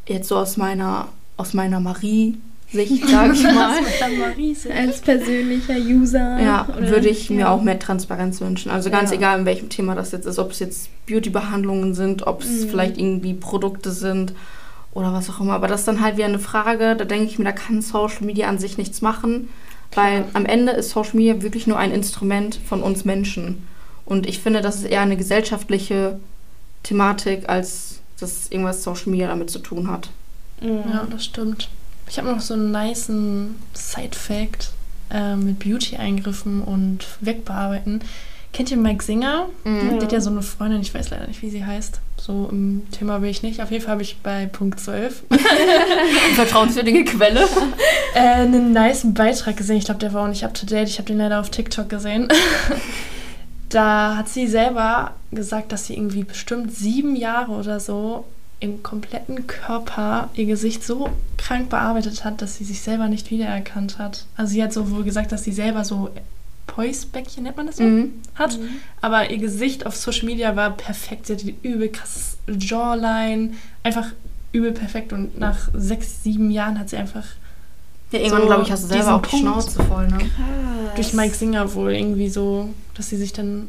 jetzt so aus meiner, aus meiner Marie-Sicht, [LAUGHS] sage ich mal. Als persönlicher User. Ja, würde ich ja. mir auch mehr Transparenz wünschen. Also ganz ja. egal, in welchem Thema das jetzt ist. Ob es jetzt Beauty-Behandlungen sind, ob es mhm. vielleicht irgendwie Produkte sind oder was auch immer. Aber das ist dann halt wieder eine Frage, da denke ich mir, da kann Social Media an sich nichts machen. Weil am Ende ist Social Media wirklich nur ein Instrument von uns Menschen. Und ich finde, das ist eher eine gesellschaftliche Thematik, als dass irgendwas Social Media damit zu tun hat. Mhm. Ja, das stimmt. Ich habe noch so einen nice Side-Fact äh, mit Beauty-Eingriffen und Wegbearbeiten. Kennt ihr Mike Singer? Mhm. Der hat ja so eine Freundin, ich weiß leider nicht, wie sie heißt. So im Thema will ich nicht. Auf jeden Fall habe ich bei Punkt 12 [LAUGHS] [LAUGHS] vertrauenswürdige Quelle äh, einen nice Beitrag gesehen. Ich glaube, der war auch nicht up to date. Ich habe den leider auf TikTok gesehen. [LAUGHS] da hat sie selber gesagt, dass sie irgendwie bestimmt sieben Jahre oder so im kompletten Körper ihr Gesicht so krank bearbeitet hat, dass sie sich selber nicht wiedererkannt hat. Also sie hat so wohl gesagt, dass sie selber so Päusbäckchen, nennt man das so, mhm. hat. Mhm. Aber ihr Gesicht auf Social Media war perfekt. Sie hatte übel krasses Jawline, einfach übel perfekt. Und nach sechs, sieben Jahren hat sie einfach. Ja, irgendwann, so glaube ich, hast du selber auch die Schnauze voll, ne? Krass. Durch Mike Singer wohl irgendwie so, dass sie sich dann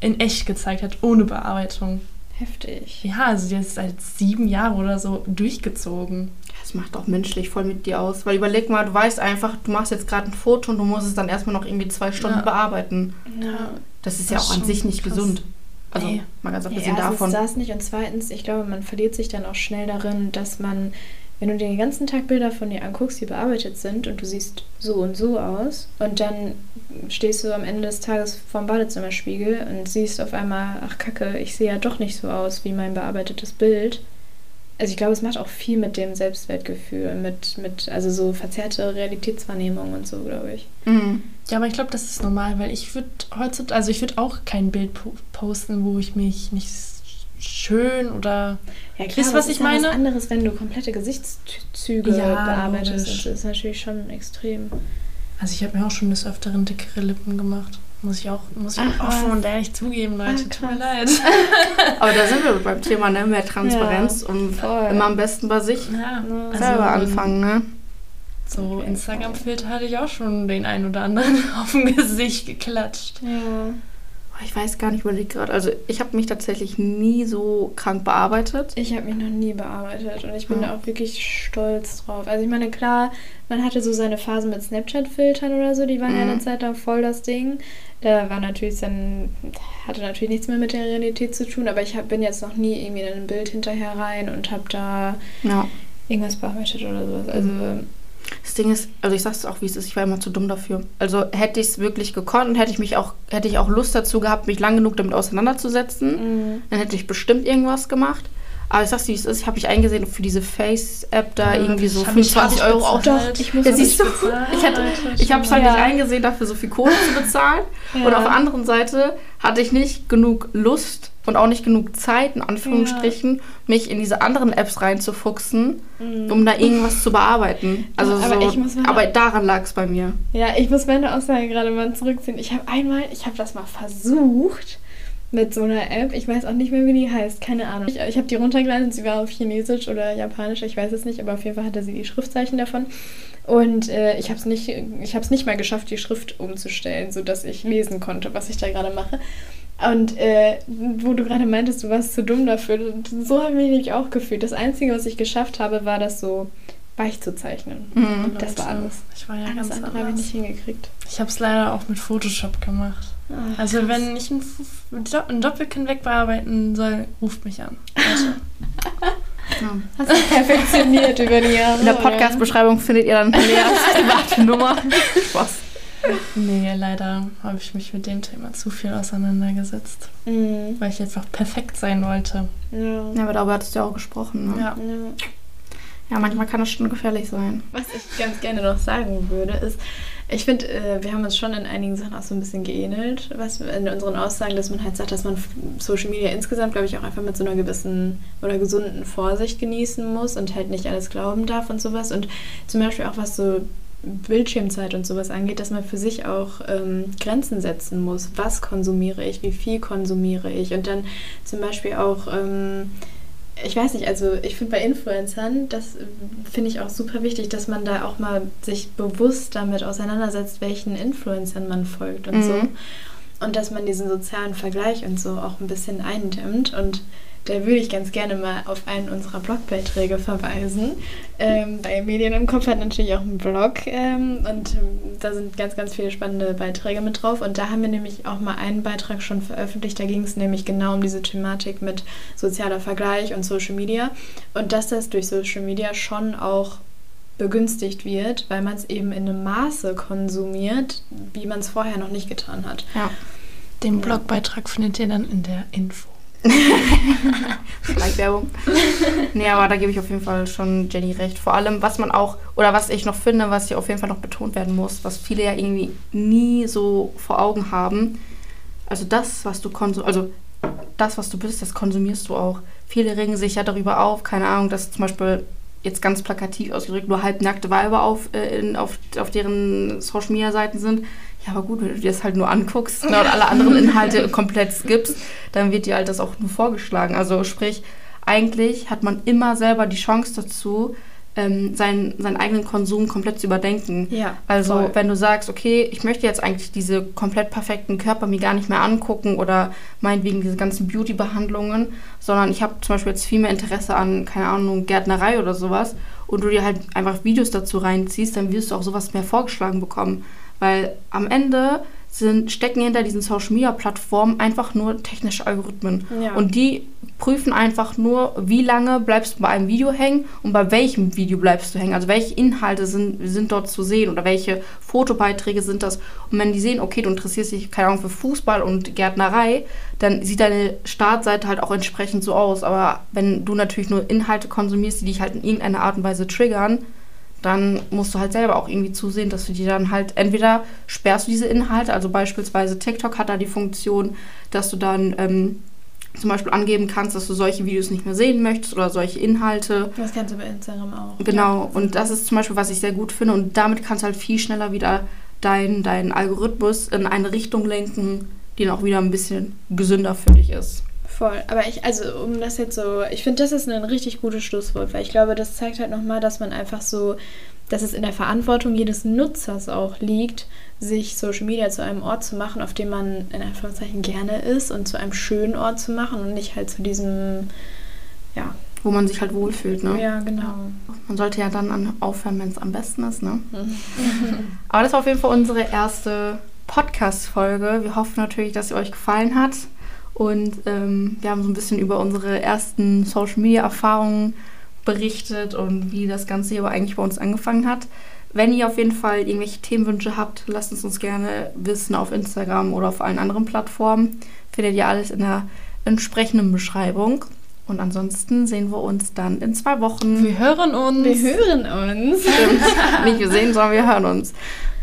in echt gezeigt hat, ohne Bearbeitung. Heftig. Ja, also die ist seit sieben Jahren oder so durchgezogen das macht auch menschlich voll mit dir aus. Weil überleg mal, du weißt einfach, du machst jetzt gerade ein Foto und du musst es dann erstmal noch irgendwie zwei Stunden ja. bearbeiten. Ja. Das ist das ja auch an sich nicht krass. gesund. Also nee. mal ganz abgesehen ja, davon. das nicht und zweitens, ich glaube, man verliert sich dann auch schnell darin, dass man, wenn du dir den ganzen Tag Bilder von dir anguckst, die bearbeitet sind und du siehst so und so aus und dann stehst du am Ende des Tages vorm Badezimmerspiegel und siehst auf einmal, ach Kacke, ich sehe ja doch nicht so aus wie mein bearbeitetes Bild also ich glaube, es macht auch viel mit dem Selbstwertgefühl, mit, mit also so verzerrte Realitätswahrnehmung und so, glaube ich. Mhm. Ja, aber ich glaube, das ist normal, weil ich würde heutzutage, also ich würde auch kein Bild posten, wo ich mich nicht schön oder ja klar, was ich meine? Was anderes, wenn du komplette Gesichtszüge ja, bearbeitest, das ist natürlich schon extrem. Also ich habe mir auch schon des Öfteren dickere Lippen gemacht. Muss ich auch, muss ich Ach, offen und ehrlich zugeben, Leute. Ach, Tut mir leid. [LAUGHS] Aber da sind wir beim [LAUGHS] Thema, ne? Mehr Transparenz ja, und voll. immer am besten bei sich ja, selber also, anfangen, ne? So. Instagram-Filter hatte ich auch schon den einen oder anderen [LAUGHS] auf dem Gesicht geklatscht. Ja. Ich weiß gar nicht, überlegt gerade. Also ich habe mich tatsächlich nie so krank bearbeitet. Ich habe mich noch nie bearbeitet und ich bin ja. da auch wirklich stolz drauf. Also ich meine, klar, man hatte so seine Phasen mit Snapchat-Filtern oder so, die waren mhm. ja eine Zeit lang voll das Ding. Da war natürlich dann, hatte natürlich nichts mehr mit der Realität zu tun, aber ich hab, bin jetzt noch nie irgendwie in ein Bild hinterher rein und habe da ja. irgendwas bearbeitet oder sowas. Also Das Ding ist, also ich sag's auch, wie es ist, ich war immer zu dumm dafür. Also hätte ich es wirklich gekonnt und hätte ich mich auch, hätte ich auch Lust dazu gehabt, mich lang genug damit auseinanderzusetzen, Mhm. dann hätte ich bestimmt irgendwas gemacht. Aber ich sag's, wie es ist, ich habe mich eingesehen für diese Face-App da Ja, irgendwie so ich hab mich 25 nicht Euro auch. bezahlt. ich muss Ja, siehst du, ich, hatte, Alter, ich habe es halt Ja. nicht eingesehen, dafür so viel Kohle zu bezahlen. Ja. Und auf der anderen Seite hatte ich nicht genug Lust und auch nicht genug Zeit, in Anführungsstrichen, mich in diese anderen Apps reinzufuchsen, um da irgendwas zu bearbeiten. Also Aber so, ich muss mal- aber daran lag es bei mir. Ja, ich muss meine Aussage gerade mal zurückziehen. Ich habe einmal, ich habe das mal versucht mit so einer App. Ich weiß auch nicht mehr, wie die heißt. Keine Ahnung. Ich, ich habe die runtergeladen. Sie war auf Chinesisch oder Japanisch. Ich weiß es nicht. Aber auf jeden Fall hatte sie die Schriftzeichen davon. Und äh, ich habe es nicht, ich habe es nicht mal geschafft, die Schrift umzustellen, sodass ich lesen konnte, was ich da gerade mache. Und äh, wo du gerade meintest, du warst zu dumm dafür, so habe ich mich nämlich auch gefühlt. Das Einzige, was ich geschafft habe, war das so weich zu zeichnen. Mhm. Das war alles. Ich war ja Alles ganz andere habe ich anders. nicht hingekriegt. Ich habe es leider auch mit Photoshop gemacht. Ah, Also krass. wenn ich ein, Doppelkinn wegbearbeiten soll, ruft mich an. Also, Ja. [LAUGHS] Hast du perfektioniert über die Jahre. In der? Podcast-Beschreibung findet ihr dann Leas [LAUGHS] private Nummer. Spaß. [LAUGHS] nee, leider habe ich mich mit dem Thema zu viel auseinandergesetzt, Mhm. weil ich einfach perfekt sein wollte. Ja. Ja, aber darüber hattest du ja auch gesprochen. Ne? Ja. Ja. ja, manchmal kann das schon gefährlich sein. Was ich ganz gerne noch sagen würde, ist, ich finde, äh, wir haben uns schon in einigen Sachen auch so ein bisschen geähnelt, was in unseren Aussagen, dass man halt sagt, dass man Social Media insgesamt, glaube ich, auch einfach mit so einer gewissen oder gesunden Vorsicht genießen muss und halt nicht alles glauben darf und sowas. Und zum Beispiel auch was so Bildschirmzeit und sowas angeht, dass man für sich auch ähm, Grenzen setzen muss. Was konsumiere ich? Wie viel konsumiere ich? Und dann zum Beispiel auch ähm, ich weiß nicht, also ich finde bei Influencern, das äh, finde ich auch super wichtig, dass man da auch mal sich bewusst damit auseinandersetzt, welchen Influencern man folgt und Mhm. so. Und dass man diesen sozialen Vergleich und so auch ein bisschen eindämmt. Und da würde ich ganz gerne mal auf einen unserer Blogbeiträge verweisen. Ähm, bei Medien im Kopf hat natürlich auch einen Blog ähm, und ähm, da sind ganz, ganz viele spannende Beiträge mit drauf. Und da haben wir nämlich auch mal einen Beitrag schon veröffentlicht. Da ging es nämlich genau um diese Thematik mit sozialer Vergleich und Social Media. Und dass das durch Social Media schon auch begünstigt wird, weil man es eben in einem Maße konsumiert, wie man es vorher noch nicht getan hat. Ja. Den Blogbeitrag findet ihr dann in der Info. [LAUGHS] Schleichwerbung. nee, aber da gebe ich auf jeden Fall schon Jenny recht. Vor allem, was man auch, oder was ich noch finde, was hier auf jeden Fall noch betont werden muss, was viele ja irgendwie nie so vor Augen haben. Also das, was du konsumierst, also das, was du bist, das konsumierst du auch. Viele regen sich ja darüber auf, keine Ahnung, dass zum Beispiel jetzt ganz plakativ ausgedrückt nur halbnackte Weiber auf, äh, in, auf, auf deren Social Media Seiten sind. Ja, aber gut, wenn du dir das halt nur anguckst ne, und alle anderen Inhalte [LAUGHS] komplett skippst, dann wird dir halt das auch nur vorgeschlagen. Also sprich, eigentlich hat man immer selber die Chance dazu, ähm, seinen, seinen eigenen Konsum komplett zu überdenken. Ja, Also voll. wenn du sagst, okay, ich möchte jetzt eigentlich diese komplett perfekten Körper mir gar nicht mehr angucken oder meinetwegen diese ganzen Beauty-Behandlungen, sondern ich habe zum Beispiel jetzt viel mehr Interesse an, keine Ahnung, Gärtnerei oder sowas und du dir halt einfach Videos dazu reinziehst, dann wirst du auch sowas mehr vorgeschlagen bekommen. Weil am Ende sind, stecken hinter diesen Social-Media-Plattformen einfach nur technische Algorithmen. Ja. Und die prüfen einfach nur, wie lange bleibst du bei einem Video hängen und bei welchem Video bleibst du hängen. Also welche Inhalte sind, sind dort zu sehen oder welche Fotobeiträge sind das. Und wenn die sehen, okay, du interessierst dich, keine Ahnung, für Fußball und Gärtnerei, dann sieht deine Startseite halt auch entsprechend so aus. Aber wenn du natürlich nur Inhalte konsumierst, die dich halt in irgendeiner Art und Weise triggern, dann musst du halt selber auch irgendwie zusehen, dass du die dann halt entweder sperrst du diese Inhalte, also beispielsweise TikTok hat da die Funktion, dass du dann ähm, zum Beispiel angeben kannst, dass du solche Videos nicht mehr sehen möchtest oder solche Inhalte. Das kannst du bei Instagram auch. Genau, und das ist zum Beispiel, was ich sehr gut finde und damit kannst du halt viel schneller wieder deinen dein Algorithmus in eine Richtung lenken, die dann auch wieder ein bisschen gesünder für dich ist. Voll. Aber ich, also um das jetzt so, ich finde, das ist ein richtig gutes Schlusswort, weil ich glaube, das zeigt halt nochmal, dass man einfach so, dass es in der Verantwortung jedes Nutzers auch liegt, sich Social Media zu einem Ort zu machen, auf dem man in Anführungszeichen gerne ist und zu einem schönen Ort zu machen und nicht halt zu diesem, ja, Wo man sich halt wohlfühlt, ne? ja, genau. Man sollte ja dann an aufhören, wenn es am besten ist, ne? [LAUGHS] Aber das war auf jeden Fall unsere erste Podcast-Folge. Wir hoffen natürlich, dass sie euch gefallen hat. Und ähm, wir haben so ein bisschen über unsere ersten Social-Media-Erfahrungen berichtet und wie das Ganze hier aber eigentlich bei uns angefangen hat. wenn ihr auf jeden Fall irgendwelche Themenwünsche habt, lasst es uns gerne wissen auf Instagram oder auf allen anderen Plattformen. Findet ihr alles in der entsprechenden Beschreibung. Und ansonsten sehen wir uns dann in zwei Wochen. Wir hören uns. Wir hören uns. Nicht wir sehen, sondern wir hören uns.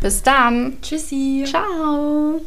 Bis dann. Tschüssi. Ciao.